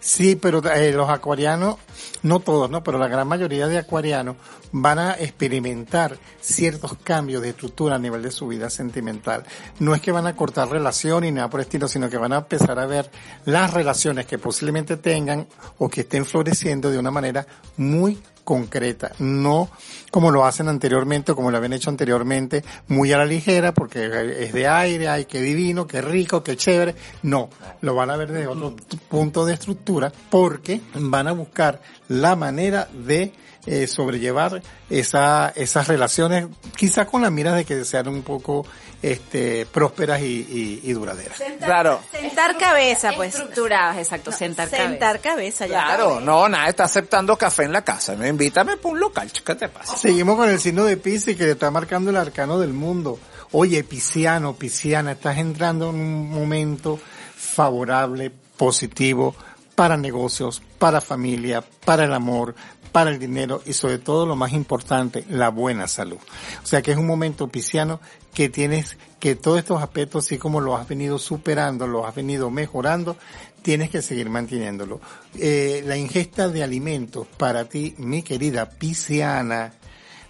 sí, pero eh, los acuarianos, no todos, ¿no? Pero la gran mayoría de acuarianos van a experimentar ciertos cambios de estructura a nivel de su vida sentimental. No es que van a cortar relación ni nada por el estilo, sino que van a empezar a ver las relaciones que posiblemente tengan o que estén floreciendo de una manera muy concreta, no como lo hacen anteriormente o como lo habían hecho anteriormente, muy a la ligera, porque es de aire, ay, qué divino, qué rico, qué chévere. No, lo van a ver desde otro punto de estructura, porque van a buscar la manera de eh, sobrellevar esa, esas relaciones, quizás con la mira de que sean un poco este, prósperas y, y- y duraderas. Claro. Sentar cabeza, pues. Estructuradas, exacto, sentar cabeza. Sentar cabeza, ya. Claro, no, nada, está aceptando café en la casa. Me invítame por un local, ¿qué te pasa? Seguimos con el signo de Pisces que le está marcando el arcano del mundo. Oye, Pisciano, Pisciana, estás entrando en un momento favorable, positivo para negocios, para familia, para el amor, para el dinero y sobre todo lo más importante, la buena salud. O sea que es un momento pisciano que tienes que todos estos aspectos, así como lo has venido superando, los has venido mejorando, tienes que seguir manteniéndolo. Eh, la ingesta de alimentos para ti, mi querida pisciana,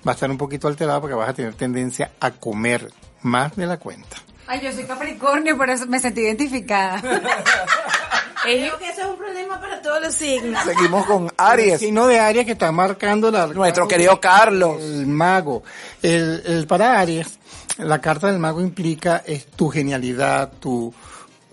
va a estar un poquito alterada porque vas a tener tendencia a comer más de la cuenta. Ay, yo soy Capricornio, por eso me sentí identificada. Creo que eso es un problema para todos los signos. Seguimos con El Aries. signo de Aries que está marcando la, Nuestro querido Carlos. El mago. El, el para Aries, la carta del mago implica es tu genialidad, tu,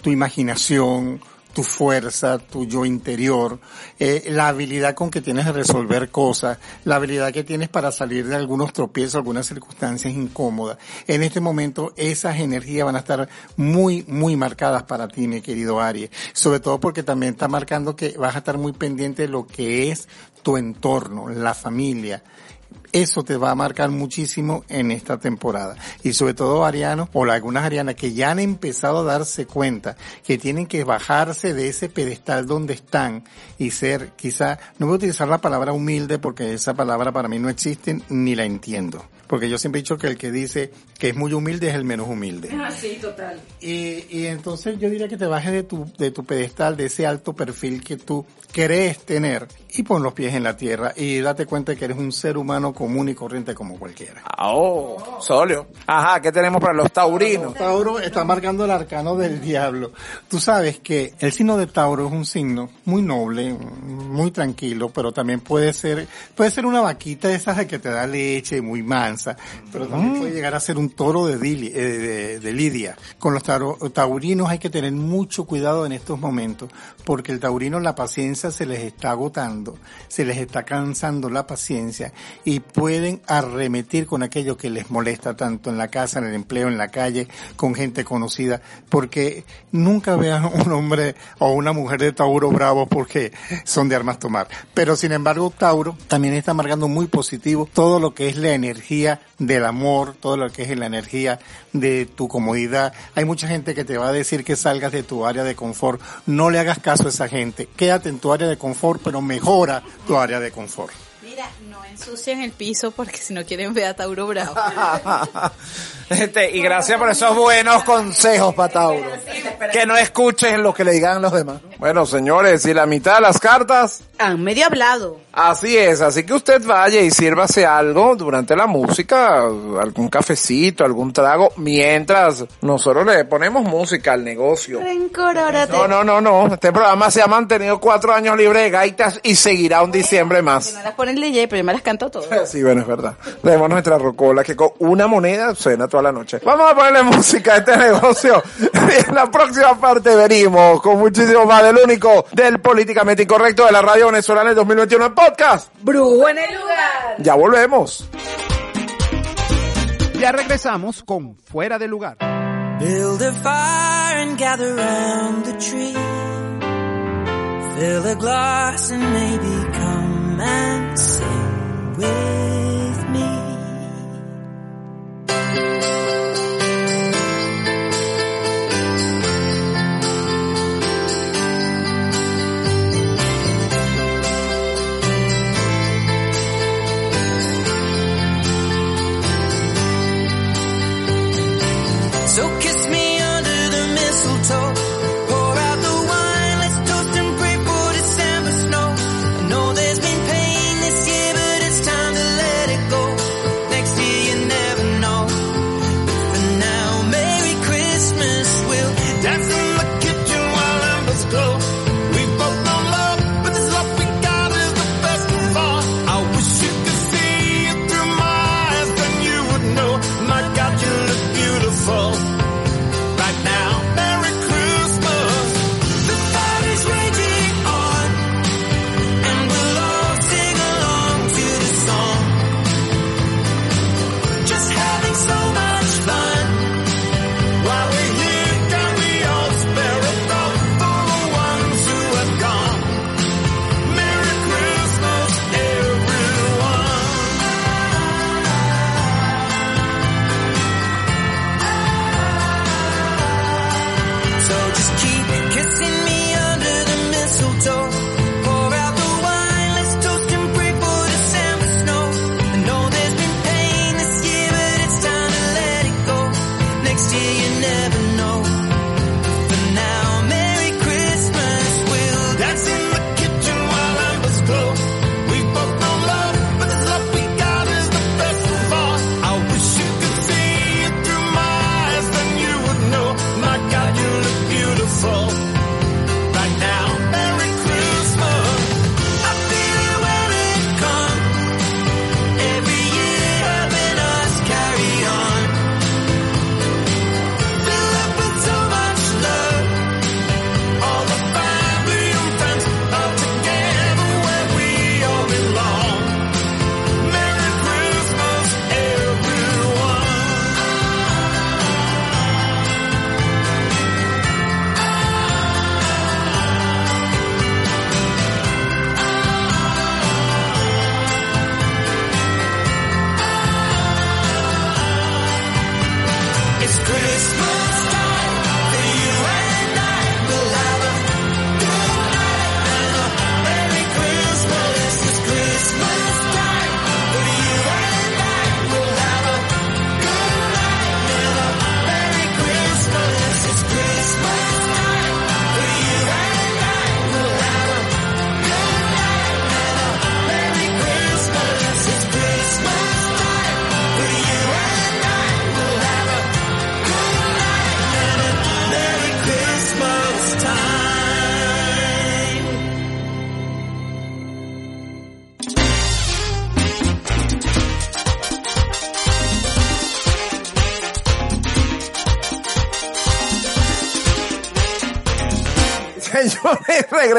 tu imaginación, tu fuerza, tu yo interior, eh, la habilidad con que tienes de resolver cosas, la habilidad que tienes para salir de algunos tropiezos, algunas circunstancias incómodas. En este momento esas energías van a estar muy, muy marcadas para ti, mi querido Aries. Sobre todo porque también está marcando que vas a estar muy pendiente de lo que es tu entorno, la familia, eso te va a marcar muchísimo en esta temporada. Y sobre todo arianos o algunas arianas que ya han empezado a darse cuenta que tienen que bajarse de ese pedestal donde están y ser quizá, no voy a utilizar la palabra humilde porque esa palabra para mí no existe ni la entiendo. Porque yo siempre he dicho que el que dice que es muy humilde es el menos humilde. sí, total. Y, y entonces yo diría que te bajes de tu, de tu pedestal, de ese alto perfil que tú crees tener y pon los pies en la tierra y date cuenta de que eres un ser humano común y corriente como cualquiera. Oh, Solio. Ajá, ¿qué tenemos para los taurinos? Tauro está marcando el arcano del diablo. Tú sabes que el signo de Tauro es un signo muy noble, muy tranquilo, pero también puede ser, puede ser una vaquita de esas de que te da leche, muy mansa, pero también puede llegar a ser un toro de, dili- eh, de, de lidia. Con los taro- taurinos hay que tener mucho cuidado en estos momentos, porque el taurino la paciencia se les está agotando, se les está cansando la paciencia y pueden arremetir con aquello que les molesta tanto en la casa, en el empleo, en la calle, con gente conocida, porque nunca vean un hombre o una mujer de Tauro bravo porque son de armas tomar. Pero sin embargo, Tauro también está marcando muy positivo todo lo que es la energía del amor, todo lo que es la energía de tu comodidad. Hay mucha gente que te va a decir que salgas de tu área de confort. No le hagas caso a esa gente. Quédate en tu área de confort, pero mejora tu área de confort. Mira, no ensucian el piso porque si no quieren ver a Tauro Bravo. Este, y gracias por esos buenos consejos para Tauro. Que no escuchen lo que le digan los demás. Bueno, señores, y la mitad de las cartas, Han medio hablado. así es. Así que usted vaya y sírvase algo durante la música, algún cafecito, algún trago, mientras nosotros le ponemos música al negocio. Rencorórate. No, no, no, no. Este programa se ha mantenido cuatro años libre de gaitas y seguirá un diciembre más. No las ponen ley, pero yo me las canto todas. Sí, bueno, es verdad. Tenemos nuestra rocola que con una moneda suena toda la noche. Vamos a ponerle música a este negocio. Y en la próxima parte venimos con muchísimo más del único del políticamente incorrecto de la radio venezolana en 2021 en podcast. Brujo en el lugar. Ya volvemos. Ya regresamos con Fuera de Lugar. Build a fire and gather round the tree. Fill a glass and maybe come and sing with me.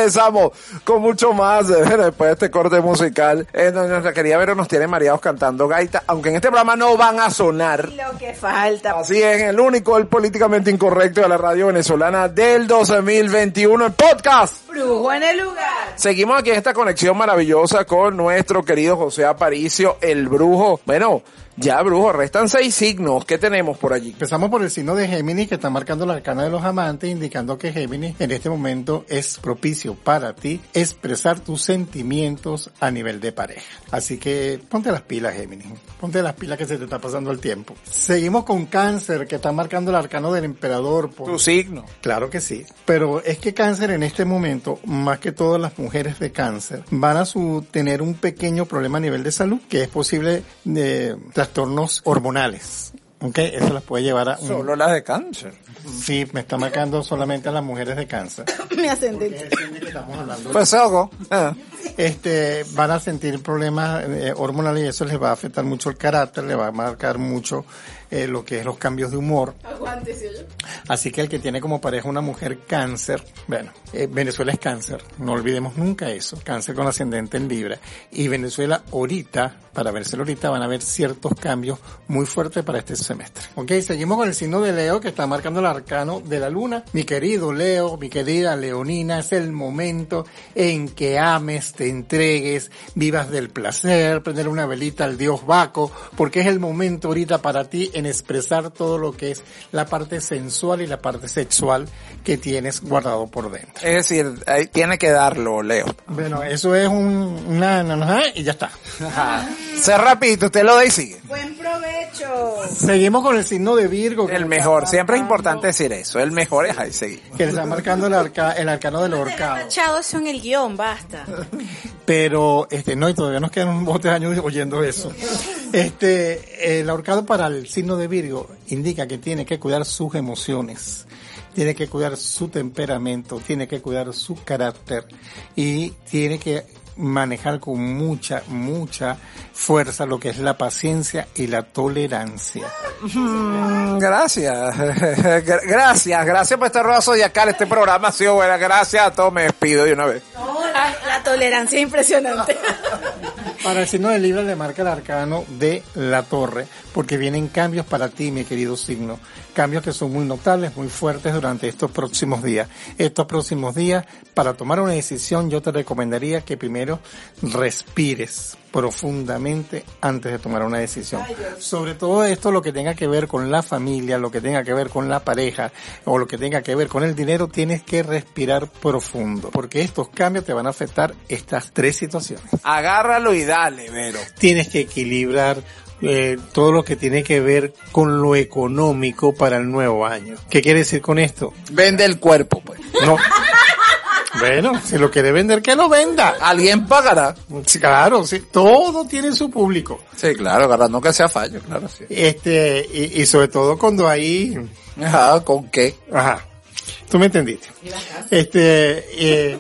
Regresamos con mucho más eh, después de este corte musical. En donde nuestra querida Vero nos tiene mareados cantando gaita, aunque en este programa no van a sonar. Lo que falta. Así es, el único, el políticamente incorrecto de la radio venezolana del 2021 en podcast. Brujo en el lugar. Seguimos aquí en esta conexión maravillosa con nuestro querido José Aparicio, el brujo. Bueno, ya brujo, restan seis signos. ¿Qué tenemos por allí? Empezamos por el signo de Géminis que está marcando la arcana de los amantes, indicando que Géminis en este momento es propicio para ti expresar tus sentimientos a nivel de pareja. Así que ponte las pilas, Géminis. Ponte las pilas que se te está pasando el tiempo. Seguimos con Cáncer que está marcando el arcano del emperador. por- Tu signo. Claro que sí. Pero es que cáncer en este momento, más que todas las mujeres de cáncer, van a su, tener un pequeño problema a nivel de salud, que es posible de trastornos hormonales. ¿Ok? Eso las puede llevar a un... Solo las de cáncer. Sí, me está marcando solamente a las mujeres de cáncer. Mi ascendente. Pues algo. Este, van a sentir problemas eh, hormonales y eso les va a afectar mucho el carácter, le va a marcar mucho eh, lo que es los cambios de humor. Aguántese yo. Así que el que tiene como pareja una mujer cáncer, bueno, eh, Venezuela es cáncer, no olvidemos nunca eso, cáncer con ascendente en Libra. Y Venezuela ahorita, para verse ahorita, van a haber ciertos cambios muy fuertes para este semestre. Ok, seguimos con el signo de Leo que está marcando el arcano de la luna. Mi querido Leo, mi querida Leonina, es el momento en que ames, te entregues, vivas del placer, prender una velita al dios Baco, porque es el momento ahorita para ti en expresar todo lo que es la parte sensual y la parte sexual que tienes guardado por dentro. Es decir, ahí tiene que darlo, Leo. Bueno, eso es un, una, una- una- y ya está. Se rapidito, usted lo da y sigue. Buen provecho. Seguimos con el signo de Virgo. El mejor, siempre es importante decir eso. El mejor es ahí, seguimos. Que le está marcando el, arca, el arcano del ahorcado. Echado eso en el guion, basta. Pero, este, no, y todavía nos quedan unos botes años oyendo eso. Este, el ahorcado para el signo de Virgo indica que tiene que cuidar sus emociones, tiene que cuidar su temperamento, tiene que cuidar su carácter y tiene que manejar con mucha, mucha fuerza lo que es la paciencia y la tolerancia. Mm, gracias. Gra- gracias, gracias por este rueda zodiacal. Este programa ha sido bueno. Gracias a todos. Me despido de una vez. No, la, la tolerancia es impresionante. Para el signo de Libra le marca el arcano de la torre, porque vienen cambios para ti, mi querido signo. Cambios que son muy notables, muy fuertes durante estos próximos días. Estos próximos días, para tomar una decisión, yo te recomendaría que primero respires profundamente antes de tomar una decisión. Sobre todo esto, lo que tenga que ver con la familia, lo que tenga que ver con la pareja o lo que tenga que ver con el dinero, tienes que respirar profundo, porque estos cambios te van a afectar estas tres situaciones Agárralo y dale, Vero. tienes que equilibrar eh, todo lo que tiene que ver con lo económico para el nuevo año. ¿Qué quiere decir con esto? Vende el cuerpo, pues. No. Bueno, si lo quiere vender, que lo venda. Alguien pagará. Sí, claro, sí, todo tiene su público. Sí, claro, agarrando que sea fallo, claro, sí. Este, y, y sobre todo cuando hay, Ajá, ¿con qué? ajá, tú me entendiste. Este, eh,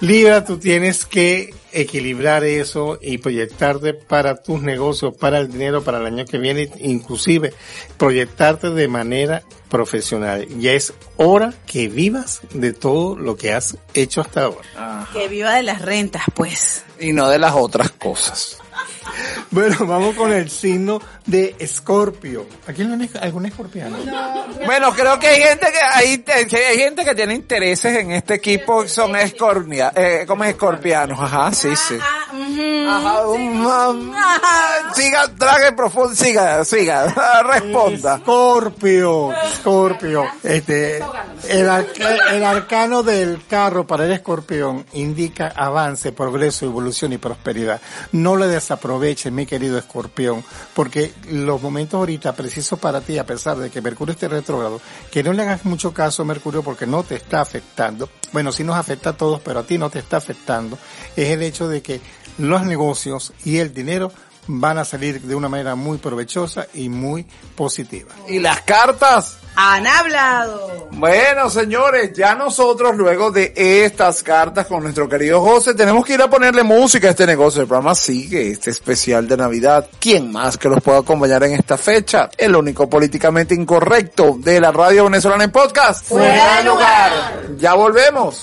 Libra, tú tienes que equilibrar eso y proyectarte para tus negocios, para el dinero, para el año que viene, inclusive proyectarte de manera profesional. Ya es hora que vivas de todo lo que has hecho hasta ahora. Que viva de las rentas, pues. Y no de las otras cosas. Bueno, vamos con el signo de Escorpio. ¿Aquí no hay algún escorpiano? Bueno, creo que hay gente que hay, hay gente que tiene intereses en este equipo, son escorpia, eh, como escorpianos, ajá, sí, sí. Ajá, um, um, siga, traje profundo, siga, siga, responda. Escorpio, Escorpio. Este, el, arca- el arcano del carro para el escorpión indica avance, progreso, evolución y prosperidad. No le desaproveches, mi querido escorpión, porque los momentos ahorita precisos para ti, a pesar de que Mercurio esté retrógrado, que no le hagas mucho caso a Mercurio porque no te está afectando. Bueno, sí nos afecta a todos, pero a ti no te está afectando. Es el hecho de que los negocios y el dinero van a salir de una manera muy provechosa y muy positiva. ¿Y las cartas? Han hablado. Bueno, señores, ya nosotros luego de estas cartas con nuestro querido José, tenemos que ir a ponerle música a este negocio. El programa sigue, este especial de Navidad. ¿Quién más que los pueda acompañar en esta fecha? El único políticamente incorrecto de la radio venezolana en podcast. Fuera de lugar. Ya volvemos.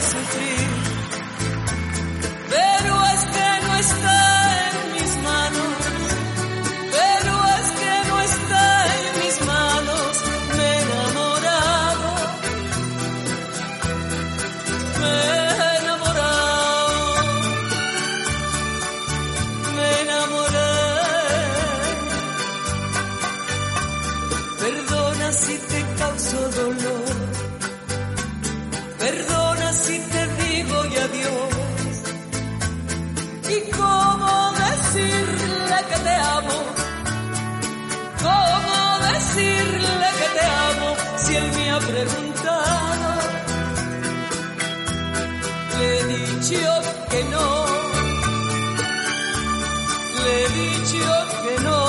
Sufrir, pero es que no está decirle que te amo si él me ha preguntado? Le he dicho que no. Le he dicho que no.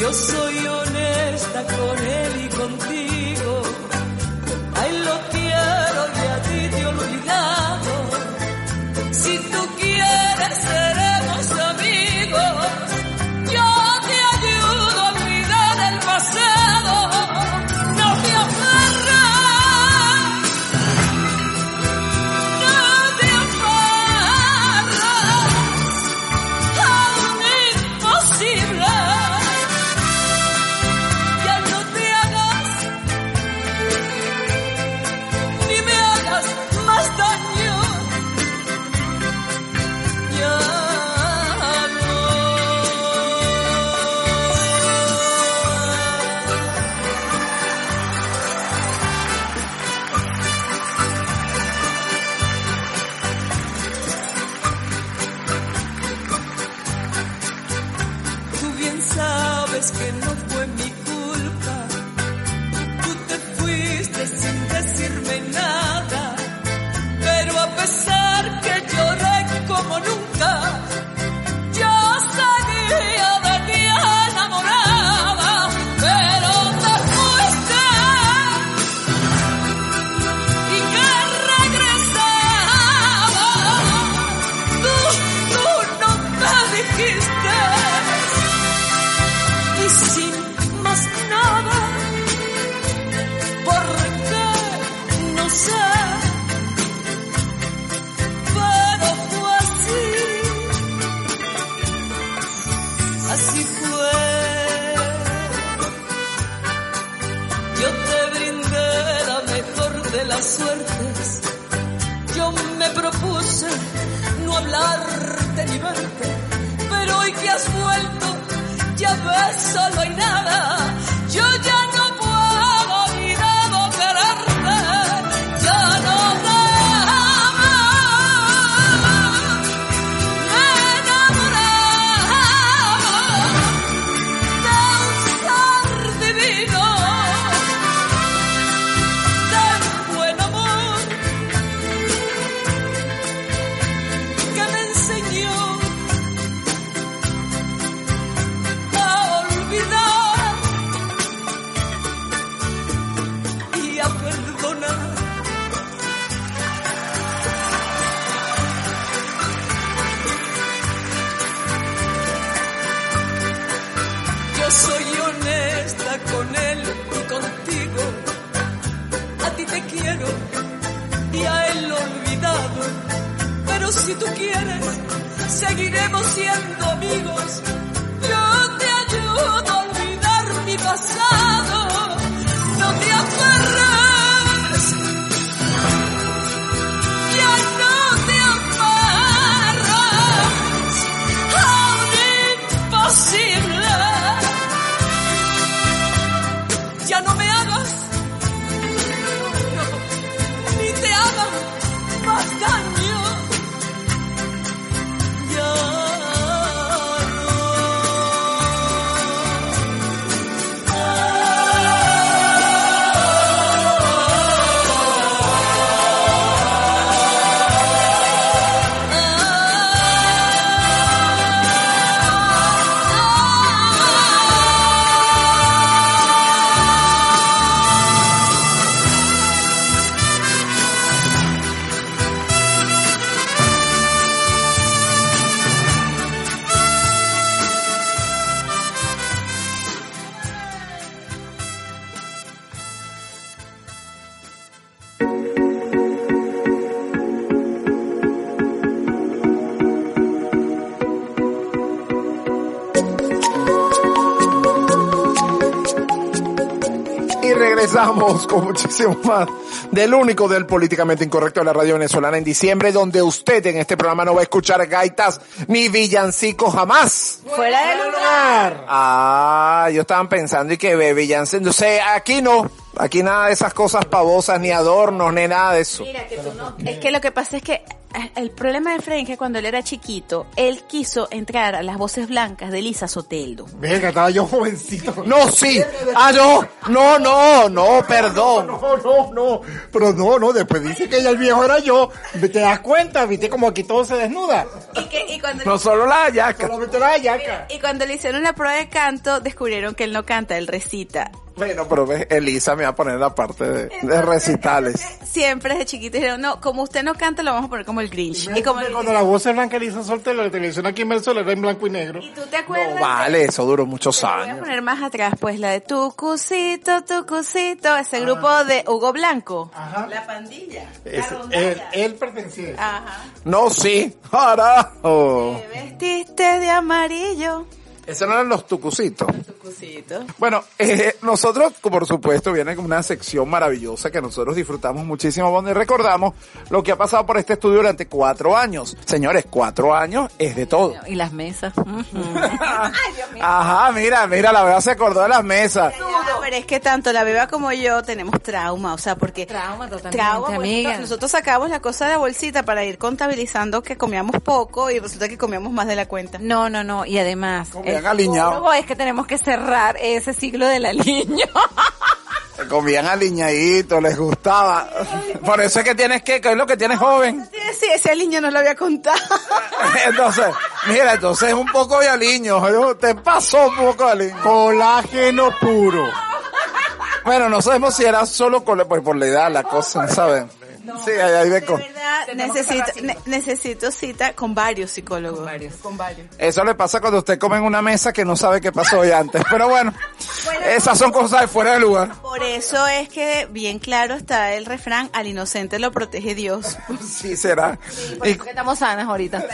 Yo soy honesta con él y contigo. Si tú quieres, seguiremos siendo amigos. Yo te ayudo a olvidar mi pasado. Con muchísimo más del único del políticamente incorrecto de la radio venezolana en diciembre, donde usted en este programa no va a escuchar gaitas ni villancicos jamás. Fuera de lugar. Ah, yo estaban pensando y que ve villancicos, sé, aquí no, aquí nada de esas cosas pavosas, ni adornos, ni nada de eso. Mira que tú no. Es que lo que pasa es que eh, el problema de Fred es que cuando él era chiquito, él quiso entrar a las voces blancas de Lisa Soteldo. Venga, estaba yo jovencito. No, sí, ah, no, no, no, no, perdón. No, no, no. Pero no, no, después dice que ya el viejo era yo. ¿Te das cuenta? ¿Viste como aquí todo se desnuda? Y, que, y cuando No solo la yaca. Solamente la yaca. y cuando le hicieron la prueba de canto, descubrieron que él no canta, él recita. Bueno, pero ves, Elisa me va a poner la parte de, de recitales. Siempre desde chiquito dijeron, no, como usted no canta, lo vamos a poner como el Grinch. Y como el- Cuando la voz es blanca, Elisa Soltero, la televisión aquí en Venezuela era en blanco y negro. ¿Tú te acuerdas? No vale, eso duró muchos Voy a años. poner más atrás, pues la de tu cusito, tu cusito, ese grupo de Hugo Blanco. La pandilla. Es- él, él pertenecía. Ajá. No, sí, carajo. Te vestiste de amarillo. Esos no eran los tucucitos. Tu cusito. Bueno, eh, nosotros, por supuesto, viene como una sección maravillosa que nosotros disfrutamos muchísimo, donde recordamos lo que ha pasado por este estudio durante cuatro años. Señores, cuatro años es de todo. Y las mesas. Ajá, mira, mira, la verdad se acordó de las mesas. Pero es que tanto la beba como yo tenemos trauma, o sea, porque Trauma totalmente, trauma, pues, amiga. nosotros sacamos la cosa de la bolsita para ir contabilizando que comíamos poco y resulta que comíamos más de la cuenta. No, no, no. Y además, Comían el aliñado. psicólogo es que tenemos que cerrar ese siglo del aliño. Se comían aliñaditos, les gustaba. Por eso es que tienes que, ¿qué es lo que tienes joven? Sí, ese niño no lo había contado. Entonces, mira, entonces un poco de aliño, ¿eh? te pasó un poco de aliño. Colágeno puro. Bueno, no sabemos si era solo con la- pues, por la edad la cosa, no. Sí, ahí hay de verdad, necesito, ne- necesito cita con varios psicólogos. Con varios. Eso le pasa cuando usted come en una mesa que no sabe qué pasó hoy antes. Pero bueno, esas son cosas de fuera de lugar. Por eso es que bien claro está el refrán, al inocente lo protege Dios. Sí será. Por Y, eso que estamos sanas ahorita.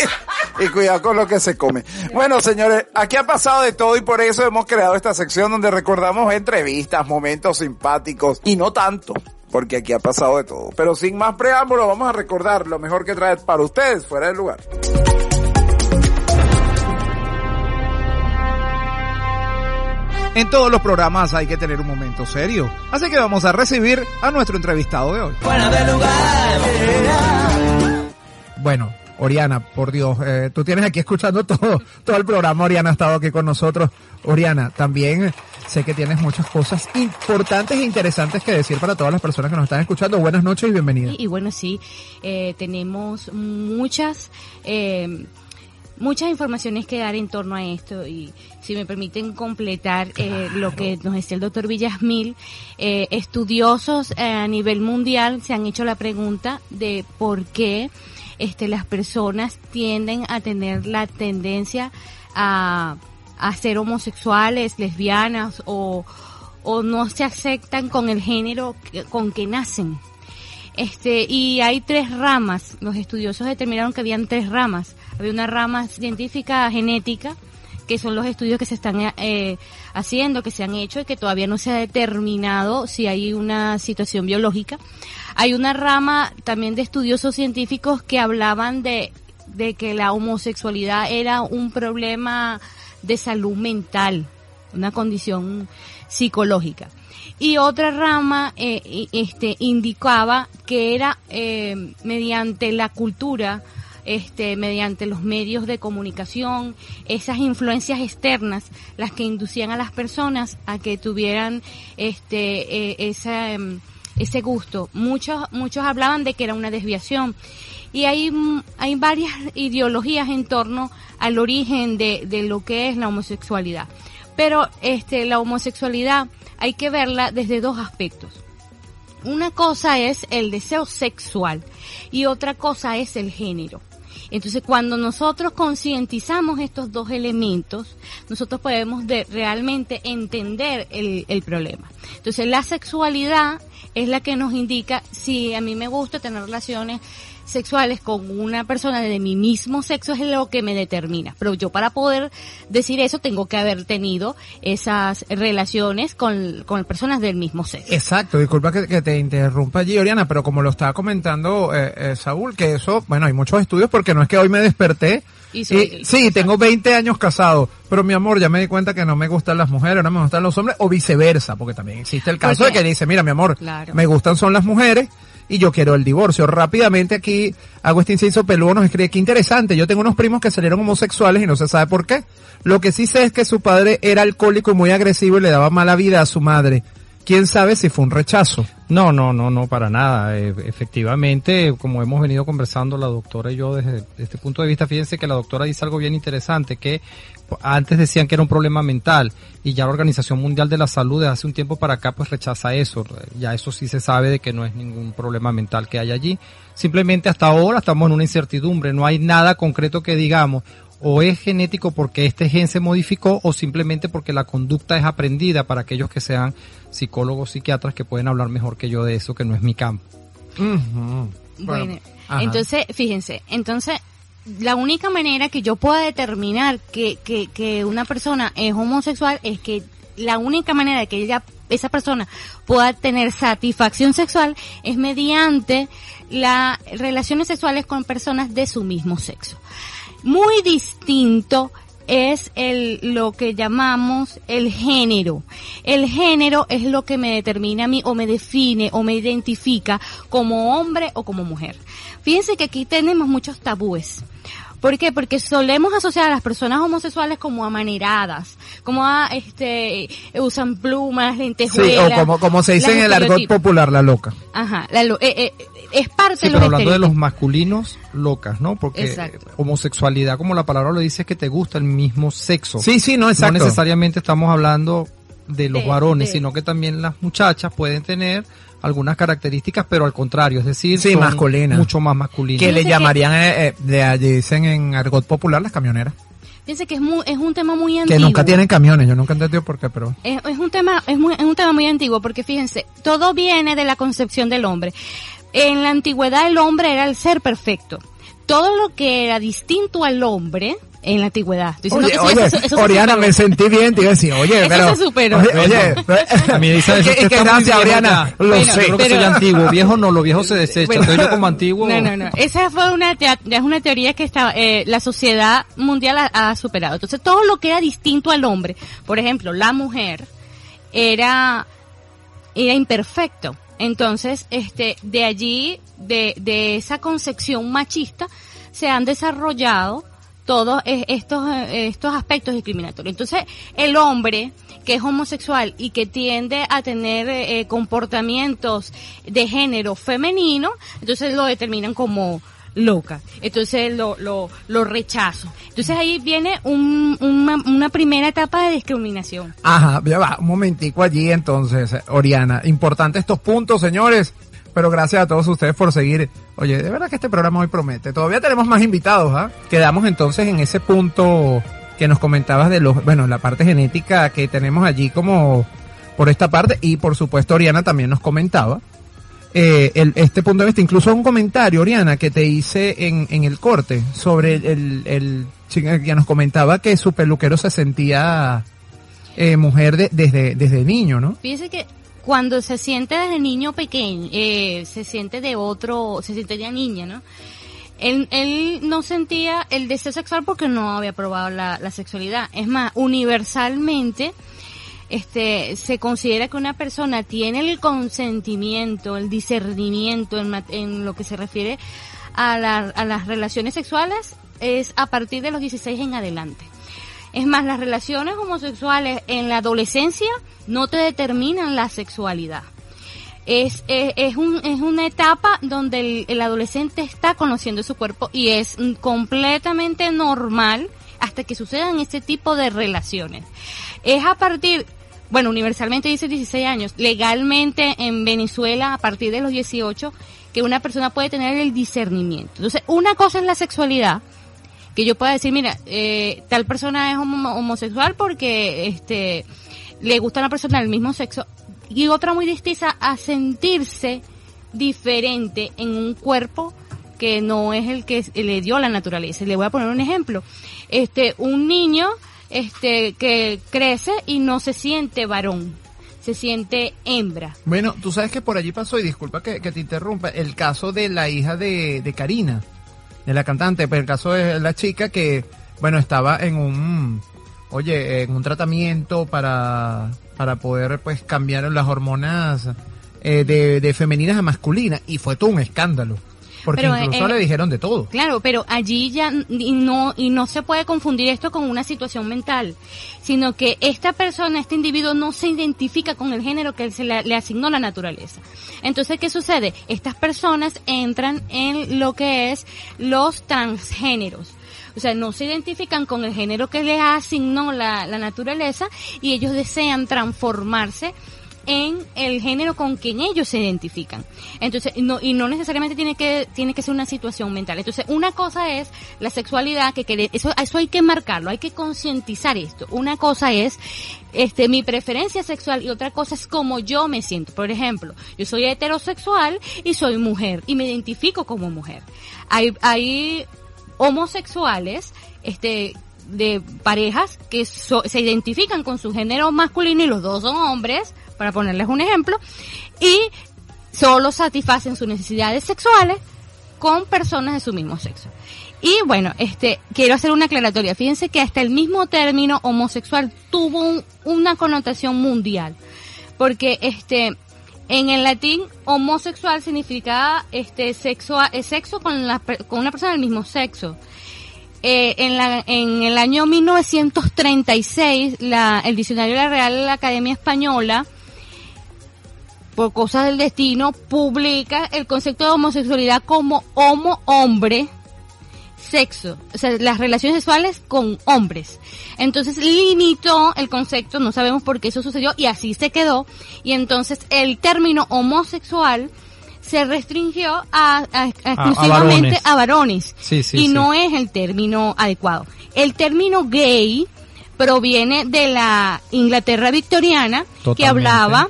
y cuidado con lo que se come. Bueno, señores, aquí ha pasado de todo y por eso hemos creado esta sección donde recordamos entrevistas, momentos simpáticos y no tanto. Porque aquí ha pasado de todo. Pero sin más preámbulo, vamos a recordar lo mejor que trae para ustedes fuera del lugar. En todos los programas hay que tener un momento serio. Así que vamos a recibir a nuestro entrevistado de hoy. Bueno, Oriana, por Dios, eh, tú tienes aquí escuchando todo, todo el programa. Oriana ha estado aquí con nosotros. Oriana, también sé que tienes muchas cosas importantes e interesantes que decir para todas las personas que nos están escuchando. Buenas noches y bienvenida. Y, y bueno, sí, eh, tenemos muchas, eh, muchas informaciones que dar en torno a esto y si me permiten completar eh, lo que nos decía el doctor Villasmil, eh, estudiosos eh, a nivel mundial se han hecho la pregunta de por qué este, las personas tienden a tener la tendencia a, a ser homosexuales, lesbianas o, o no se aceptan con el género que- con que nacen. Este, y hay tres ramas. Los estudiosos determinaron que habían tres ramas. Había una rama científica genética, que son los estudios que se están eh, haciendo, que se han hecho y que todavía no se ha determinado si hay una situación biológica. Hay una rama también de estudiosos científicos que hablaban de, de que la homosexualidad era un problema de salud mental, una condición psicológica. Y otra rama eh, este, indicaba que era eh, mediante la cultura, este, mediante los medios de comunicación, esas influencias externas, las que inducían a las personas a que tuvieran este, eh, esa, em, ese gusto. Muchos, muchos hablaban de que era una desviación. Y hay, hay varias ideologías en torno al origen de, de lo que es la homosexualidad. Pero este, la homosexualidad hay que verla desde dos aspectos. Una cosa es el deseo sexual y otra cosa es el género. Entonces, cuando nosotros concientizamos estos dos elementos, nosotros podemos de- realmente entender el, el problema. Entonces, la sexualidad es la que nos indica si a mí me gusta tener relaciones sexuales con una persona de mi mismo sexo es lo que me determina. Pero yo para poder decir eso tengo que haber tenido esas relaciones con, con personas del mismo sexo. Exacto, disculpa que, que te interrumpa allí, Oriana, pero como lo estaba comentando eh, eh, Saúl, que eso, bueno, hay muchos estudios porque no es que hoy me desperté Y soy y, gay. sí, tengo 20 años casado, pero mi amor, ya me di cuenta que no me gustan las mujeres, no me gustan los hombres, o viceversa, porque también existe el caso de que dice, mira, mi amor, Claro. me gustan son las mujeres y yo quiero el divorcio. Rápidamente aquí, hago este inciso peludo, nos escribe, qué interesante, yo tengo unos primos que salieron homosexuales y no se sabe por qué. Lo que sí sé es que su padre era alcohólico y muy agresivo y le daba mala vida a su madre. ¿Quién sabe si fue un rechazo? No, no, no, no, para nada. Eh, efectivamente, como hemos venido conversando la doctora y yo desde este punto de vista, fíjense que la doctora dice algo bien interesante, que antes decían que era un problema mental y ya la Organización Mundial de la Salud de hace un tiempo para acá pues rechaza eso. Ya eso sí se sabe de que no es ningún problema mental que hay allí. Simplemente hasta ahora estamos en una incertidumbre, no hay nada concreto que digamos o es genético porque este gen se modificó o simplemente porque la conducta es aprendida para aquellos que sean psicólogos, psiquiatras que pueden hablar mejor que yo de eso, que no es mi campo. Bueno, entonces, fíjense, entonces, la única manera que yo pueda determinar que, que, que una persona es homosexual es que la única manera de que ella, esa persona pueda tener satisfacción sexual es mediante las relaciones sexuales con personas de su mismo sexo. Muy distinto es el, lo que llamamos el género. El género es lo que me determina a mí o me define o me identifica como hombre o como mujer. Fíjense que aquí tenemos muchos tabúes. ¿Por qué? Porque solemos asociar a las personas homosexuales como amaneradas, como a, este, usan plumas, Sí, lentejuelas. o como, como se dice en el argot popular, la loca. Ajá, la lo- eh, eh, es parte Sí, de los pero hablando de los masculinos, locas, ¿no? Porque Exacto. homosexualidad, como la palabra lo dice, es que te gusta el mismo sexo. Sí, sí, no, exacto. No necesariamente estamos hablando de los De- varones, de- sino que también las muchachas pueden tener algunas características, pero al contrario, es decir, Sí, son masculinas. mucho más masculinas. Que le llamarían, eh, eh, dicen en argot popular, las camioneras. Fíjense que es, muy, es un tema muy Que antiguo. nunca tienen camiones, yo nunca he entendido por qué, pero... Es, es un tema, es, muy, es un tema muy antiguo porque fíjense, todo viene de la concepción del hombre. En la antigüedad el hombre era el ser perfecto. Todo lo que era distinto al hombre en la antigüedad. Estoy diciendo Oye, que sí, oye, eso- eso se Oriana, me sentí bien, te iba a decir, oye, Eso pero... se superó. Oye, oye, A mí dice ¿y eso, viejo Oriana? ya. Lo Bueno, sé. Yo creo que soy antiguo. Viejo no, lo viejo se desecha. Bueno. Entonces yo como antiguo... No, no, no. Esa fue una, ya es una teoría que está, eh, la sociedad mundial ha, ha superado. Entonces, todo lo que era distinto al hombre, por ejemplo, la mujer, era, era imperfecto. Entonces, este, de allí, de, de esa concepción machista, se han desarrollado todos eh, estos, eh, estos aspectos discriminatorios. Entonces, el hombre que es homosexual y que tiende a tener eh, comportamientos de género femenino, entonces lo determinan como loca. Entonces lo, lo, lo rechazo. Entonces ahí viene un- una, una primera etapa de discriminación. Ajá, ya va, un momentico allí entonces, eh, Oriana. Importante estos puntos, señores. Pero gracias a todos ustedes por seguir. Oye, de verdad que este programa hoy promete. Todavía tenemos más invitados, ¿ah? Quedamos entonces en ese punto que nos comentabas de los, bueno, la parte genética que tenemos allí como por esta parte y por supuesto Oriana también nos comentaba eh, el, este punto de vista, incluso un comentario, Oriana, que te hice en, el corte sobre el, el, que nos comentaba que su peluquero se sentía eh, mujer de- desde, desde niño, ¿no? Fíjese que cuando se siente desde niño pequeño, eh, se siente de otro, se siente de niña, ¿no? Él, él no sentía el deseo sexual porque no había probado la, sexualidad. Es más, universalmente, este, se considera que una persona tiene el consentimiento, el discernimiento en, en lo que se refiere a, la- a las relaciones sexuales es a partir de los 16 en adelante. Es más, las relaciones homosexuales en la adolescencia no te determinan la sexualidad. Es, es, es, un, es una etapa donde el, el adolescente está conociendo su cuerpo y es completamente normal hasta que sucedan este tipo de relaciones. Es a partir, bueno, universalmente dice 16 años, legalmente en Venezuela a partir de los 18 que una persona puede tener el discernimiento. Entonces, una cosa es la sexualidad, que yo pueda decir, mira, eh, tal persona es homo- homosexual porque este le gusta a una persona del mismo sexo y otra muy distinta a sentirse diferente en un cuerpo que no es el que le dio la naturaleza. Le voy a poner un ejemplo. Este, un niño este que crece y no se siente varón, se siente hembra. Bueno, tú sabes que por allí pasó, y disculpa que, que te interrumpa, el caso de la hija de, de Karina, de la cantante, pero el caso de la chica que, bueno, estaba en un, oye, en un tratamiento para, para poder, pues, cambiar las hormonas eh, de, de femeninas a masculinas, y fue todo un escándalo. Porque Pero, incluso eh, le dijeron de todo. Claro, pero allí ya y no y no se puede confundir esto con una situación mental, sino que esta persona, este individuo no se identifica con el género que se le, le asignó la naturaleza. Entonces, ¿qué sucede? Estas personas entran en lo que es los transgéneros. O sea, no se identifican con el género que les asignó la, la naturaleza y ellos desean transformarse en el género con quien ellos se identifican. Entonces, no, y no necesariamente tiene que, tiene que ser una situación mental. Entonces, una cosa es la sexualidad, que querer, eso, eso hay que marcarlo, hay que concientizar esto. Una cosa es, este, mi preferencia sexual y otra cosa es cómo yo me siento. Por ejemplo, yo soy heterosexual y soy mujer y me identifico como mujer. Hay, hay homosexuales, este, de parejas que so- se identifican con su género masculino y los dos son hombres, para ponerles un ejemplo, y solo satisfacen sus necesidades sexuales con personas de su mismo sexo. Y bueno, este, quiero hacer una aclaratoria. Fíjense que hasta el mismo término homosexual tuvo un- una connotación mundial. Porque este, en el latín, homosexual significaba este sexo, sexo con, la, con una persona del mismo sexo. Eh, en, la, en el año 1936, la, el diccionario de la Real Academia Española, por cosas del destino, publica el concepto de homosexualidad como homo-hombre, sexo, o sea, las relaciones sexuales con hombres. Entonces limitó el concepto, no sabemos por qué eso sucedió, y así se quedó, y entonces el término homosexual se restringió a, a- a exclusivamente a varones Sí, sí, y sí. no es el término adecuado. El término gay proviene de la Inglaterra victoriana que Totalmente. hablaba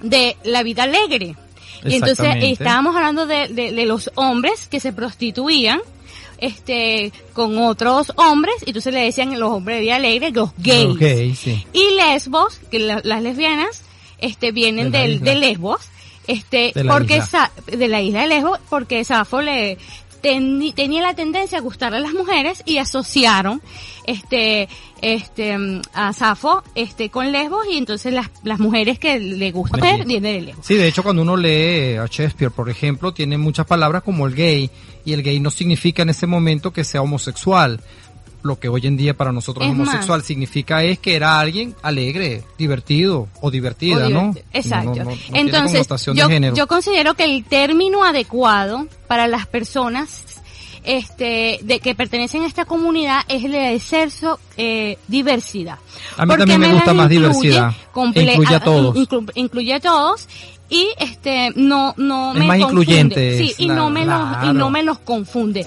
de la vida alegre. Y entonces estábamos hablando de, de- de los hombres que se prostituían este con otros hombres y entonces le decían los hombres de vida alegre los gays. Ok, sí. Y lesbos, que la- las lesbianas este vienen De del de Lesbos, este De porque isla. Sa- de la isla de Lesbos porque Safo le tenía la tendencia a gustar a las mujeres y asociaron este este a Safo este con Lesbos y entonces las las mujeres que le gustan Sí. vienen de Lesbos. Sí, de hecho cuando uno lee a Shakespeare, por ejemplo, tiene muchas palabras como el gay, y el gay no significa en ese momento que sea homosexual. Lo que hoy en día para nosotros Es homosexual más. significa es que era alguien alegre, divertido o divertida, O ¿no? Exacto. No, no- no tiene Entonces, yo, considero que el término adecuado para las personas este, de que pertenecen a esta comunidad es el de sexo eh, diversidad. A mí Porque también me gusta más incluye diversidad. comple- Incluye a todos. inclu- incluye a todos y este no no Es me más confunde. incluyente, sí y la- no me los y claro. no me los confunde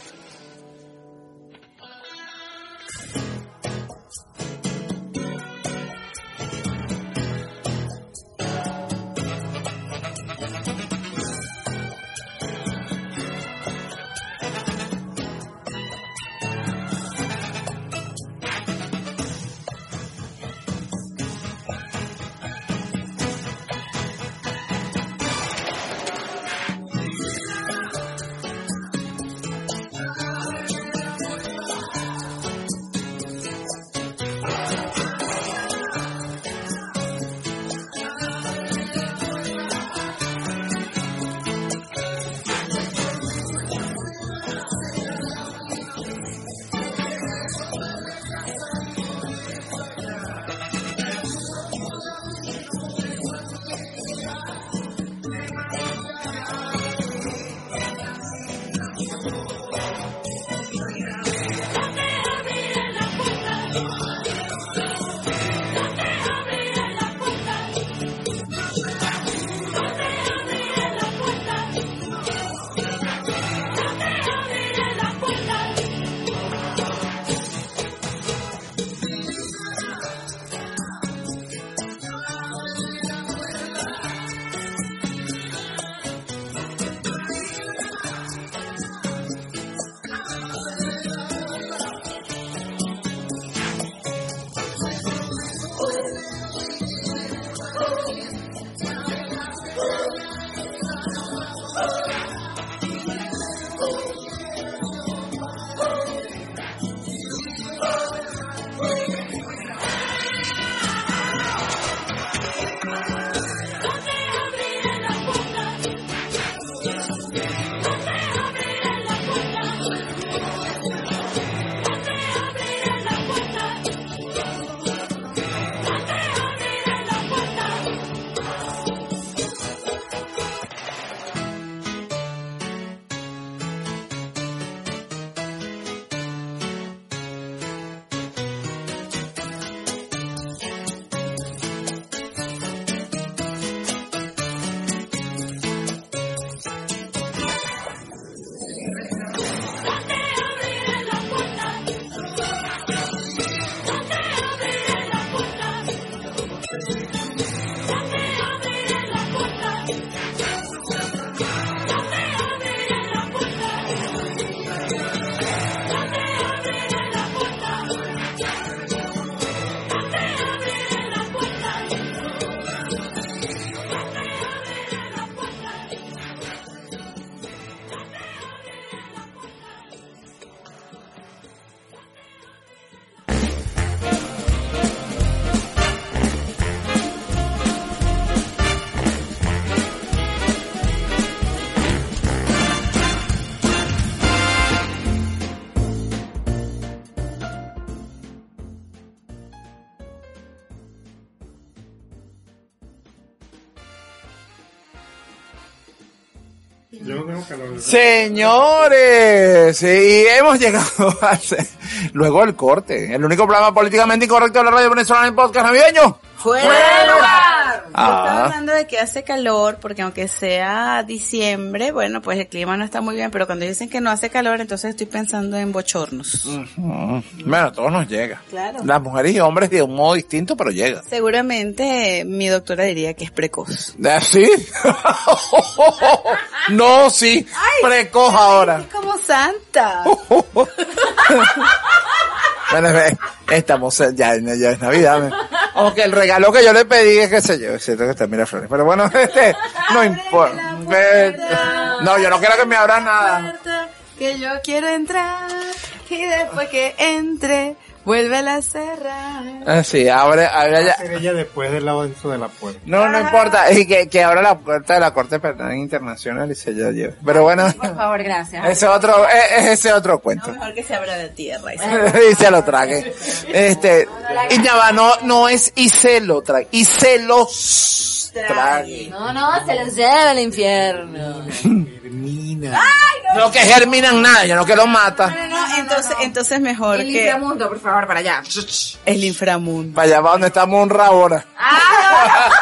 Señores, sí, hemos llegado a ese- luego el corte, el único programa políticamente incorrecto de la radio venezolana en podcast navideño. ¡Fuera Ah, de que hace calor, porque aunque sea diciembre, bueno, pues el clima no está muy bien, pero cuando dicen que no hace calor, entonces estoy pensando en bochornos. bueno, a todos nos llega. Claro. Las mujeres y hombres de un modo distinto, pero llega. Seguramente mi doctora diría que es precoz. ¿Ah, ¿Sí? no, sí. Precoz ahora. Es como santa. Bueno, ve, estamos, eh, ya, ya es Navidad. Aunque el regalo que yo le pedí es que se yo, es cierto que está mira flores. Pero bueno, este, no importa. No, yo no quiero que me abran nada. Que yo quiero entrar y después que entre, vuelve a cerrar. Ah, sí, abre, abre ya. Hacer ella después del lado dentro de la puerta. No, no importa, y que, que abra la puerta de la Corte Penal Internacional y se la lleve. Pero bueno, Por favor, gracias. ese otro, es, es ese otro cuento. Mejor que se abra de tierra. y se lo trague. Este, y ya va, no, no es y se lo trague, y se los trague. No, no, se los lleva al infierno. No que germinan nada, yo no que los mata. No, no, entonces, entonces mejor El que inframundo, por favor, para allá. el inframundo. Para allá va donde estamos un ahora. Eh,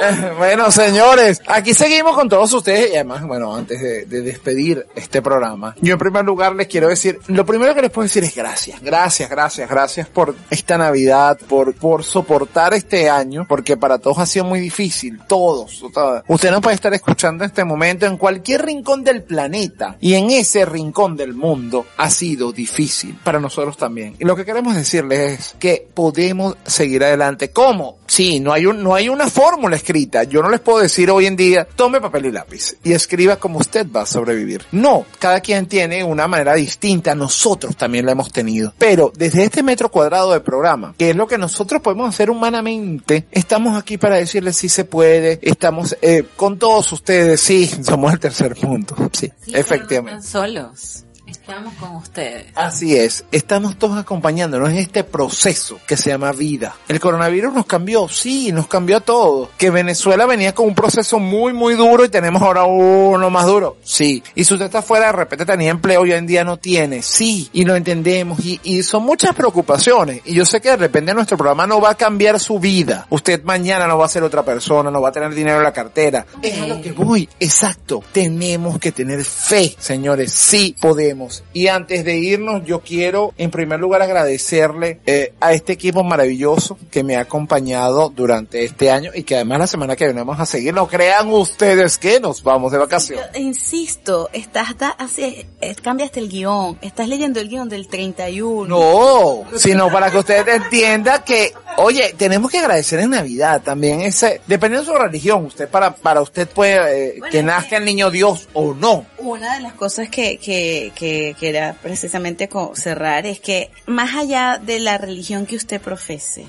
Bueno, señores, aquí seguimos con todos ustedes y además, bueno, antes de, de despedir este programa, yo en primer lugar les quiero decir, lo primero que les puedo decir es gracias, gracias, gracias, gracias por esta Navidad, por, por soportar este año, porque para todos ha sido muy difícil, todos, todas. Usted no puede estar escuchando en este momento en cualquier rincón del planeta y en ese rincón del mundo ha sido difícil para nosotros también. Y lo que queremos decirles es que podemos seguir adelante. ¿Cómo? Sí, no hay un, no hay una fórmula escrita. Yo no les puedo decir hoy en día, tome papel y lápiz y escriba como usted va a sobrevivir. No, cada quien tiene una manera distinta. Nosotros también la hemos tenido. Pero desde este metro cuadrado de programa, que es lo que nosotros podemos hacer humanamente, estamos aquí para decirles si se puede. Estamos eh, con todos ustedes. Sí, somos el tercer punto. Sí, efectivamente. Están solos. Estamos con ustedes. Así es, estamos todos acompañándonos en este proceso que se llama vida. El coronavirus nos cambió, sí, nos cambió a todos. Que Venezuela venía con un proceso muy, muy duro y tenemos ahora uno más duro, sí. Y si usted está fuera, de repente tenía empleo y hoy en día no tiene, sí. Y lo entendemos y, y son muchas preocupaciones. Y yo sé que de repente nuestro programa no va a cambiar su vida. Usted mañana no va a ser otra persona, no va a tener dinero en la cartera. Es a lo que voy, exacto. Tenemos que tener fe, señores, sí podemos. Y antes de irnos, yo quiero en primer lugar agradecerle eh, a este equipo maravilloso que me ha acompañado durante este año y que además la semana que viene vamos a seguir. No crean ustedes que nos vamos de vacaciones. Yo insisto, estás da, así, eh, cambiaste el guion, estás leyendo el guion del 31. No, sino para que usted entienda que, oye, tenemos que agradecer en Navidad también ese, dependiendo de su religión, usted para, para usted puede, eh, que nazca el niño Dios o no. Una de las cosas que, que, que quería precisamente cerrar es que más allá de la religión que usted profese,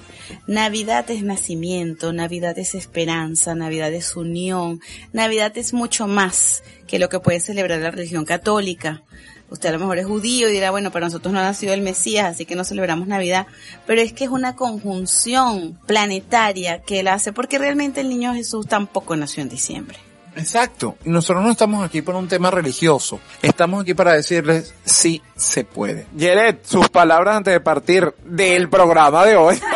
Navidad es nacimiento, Navidad es esperanza, Navidad es unión, Navidad es mucho más que lo que puede celebrar la religión católica. Usted a lo mejor es judío y dirá, bueno, para nosotros no ha nacido el Mesías, así que no celebramos Navidad. Pero es que es una conjunción planetaria que él hace, porque realmente el niño Jesús tampoco nació en diciembre. Exacto. Y Nosotros no estamos aquí por un tema religioso. Estamos aquí para decirles sí se puede. Yeret, sus palabras antes de partir del programa de hoy.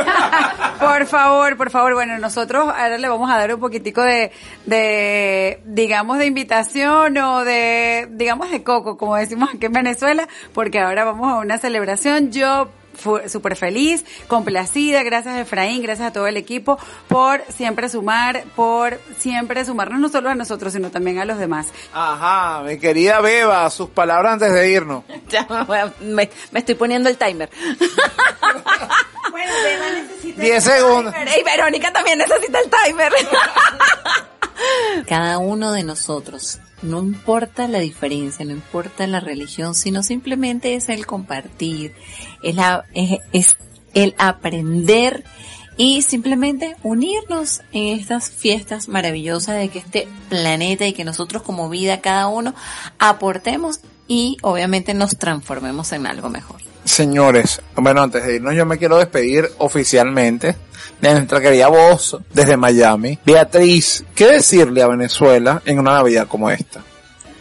Por favor, por favor. Bueno, nosotros ahora le vamos a dar un poquitico de, de, digamos, de invitación o de, digamos, de coco, como decimos aquí en Venezuela, porque ahora vamos a una celebración. Yo súper feliz, complacida, gracias a Efraín, gracias a todo el equipo por siempre sumar, por siempre sumarnos no solo a nosotros, sino también a los demás. Ajá, mi querida Beba, sus palabras antes de irnos. Ya me, voy a- me- me estoy poniendo el timer. Bueno, Beba necesita... 10 segundos. Y Verónica también necesita el timer. Cada uno de nosotros, no importa la diferencia, no importa la religión, sino simplemente es el compartir, es, la- es- es el aprender y simplemente unirnos en estas fiestas maravillosas de que este planeta y que nosotros como vida cada uno aportemos y obviamente nos transformemos en algo mejor. Señores, bueno, antes de irnos yo me quiero despedir oficialmente de nuestra querida voz desde Miami. Beatriz, ¿qué decirle a Venezuela en una Navidad como esta?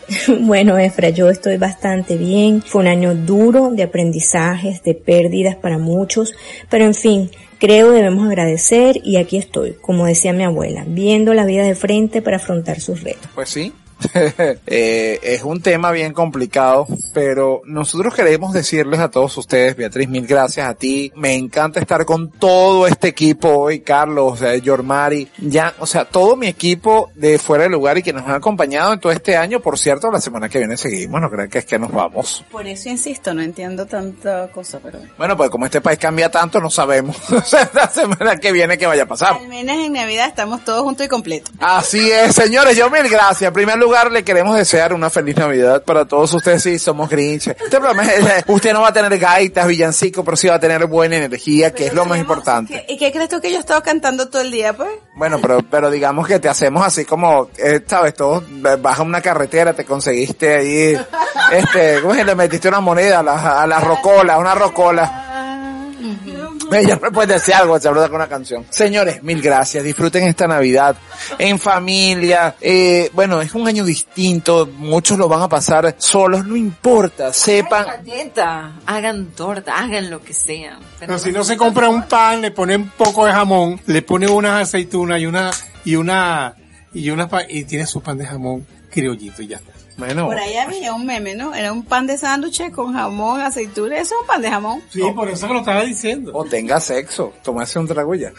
Bueno, Efra, yo estoy bastante bien. Fue un año duro de aprendizajes, de pérdidas para muchos, pero en fin, creo debemos agradecer y aquí estoy, como decía mi abuela, viendo la vida de frente para afrontar sus retos. Pues sí. Eh, es un tema bien complicado, pero nosotros queremos decirles a todos ustedes, Beatriz, mil gracias a ti. Me encanta estar con todo este equipo hoy, Carlos, eh, Yormari, ya, o sea, todo mi equipo de fuera de lugar y que nos han acompañado en todo este año. Por cierto, la semana que viene seguimos, no crean que es que nos vamos. Por eso insisto, no entiendo tanta cosa, pero Bueno, pues como este país cambia tanto, no sabemos la semana que viene qué vaya a pasar. al menos en Navidad estamos todos juntos y completos. Así es, señores, yo mil gracias. En primer lugar, le queremos desear una feliz Navidad para todos ustedes. Sí, somos Grinch. Este programa es- usted no va a tener gaitas, villancicos, pero sí va a tener buena energía, que es lo más importante. ¿Y qué crees tú que yo he estado cantando todo el día, pues? Bueno, pero, pero digamos que te hacemos así como, eh, sabes, todos eh, vas a una carretera, te conseguiste ahí, este, ¿cómo es? Le metiste una moneda a la, a la rocola, una rocola. Ella me puede decir algo, se habla con una canción. Señores, mil gracias. Disfruten esta Navidad en familia. Eh, bueno, es un año distinto. Muchos lo van a pasar solos, no importa. Sepan. Neta, hagan torta, hagan lo que sea. Pero si no se compra un pan, le pone un poco de jamón, le pone unas aceitunas y una, y una, y una, y tiene su pan de jamón criollito y ya está. Bueno. Por ahí había un meme, ¿no? Era un pan de sándwich con jamón, aceituna. Eso es un pan de jamón. Sí, por eso que lo estaba diciendo. O tenga sexo. Tomarse un trago ya.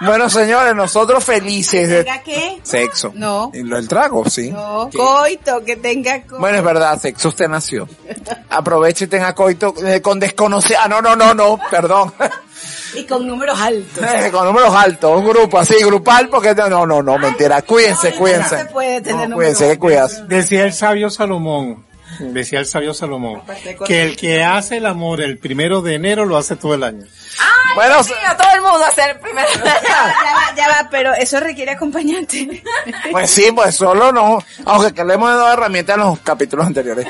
bueno, señores, nosotros felices. ¿Tenga qué? Sexo. No. Y lo del trago, sí. No, ¿Qué? coito, que tenga co- Bueno, es verdad, sexo usted nació. Aproveche y tenga coito eh, con desconocido. Ah, no, no, no, no, perdón. Y con números altos. Eh, con números altos, un grupo así, grupal, porque no, no, no, mentira. Cuídense, cuídense. se puede tener No, cuídense, que cuidas. Decía el sabio Salomón, decía el sabio Salomón, que el que hace el amor el primero de enero lo hace todo el año. Bueno, Sí, a todo el mundo hacer primero. Ya va, ya va, pero eso requiere acompañante. Pues sí, pues solo no. Aunque que le hemos dado herramientas en los capítulos anteriores.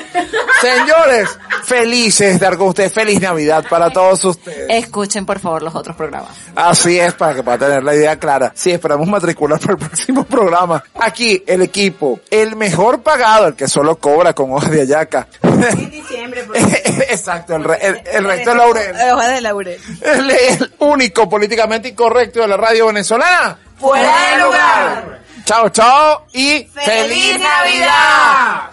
Señores, felices de estar con ustedes. Feliz Navidad para todos ustedes. Escuchen por favor los otros programas. Así es, para que pueda tener la idea clara. Sí, esperamos matricular para el próximo programa. Aquí, el equipo, el mejor pagado, el que solo cobra con hojas de ayaca. En diciembre, por Exacto, el, re- el, el resto de laurel. Hoja de laurel. El, el único políticamente incorrecto de la radio venezolana. Fuera de lugar. Chao, chao y ¡Feliz Navidad!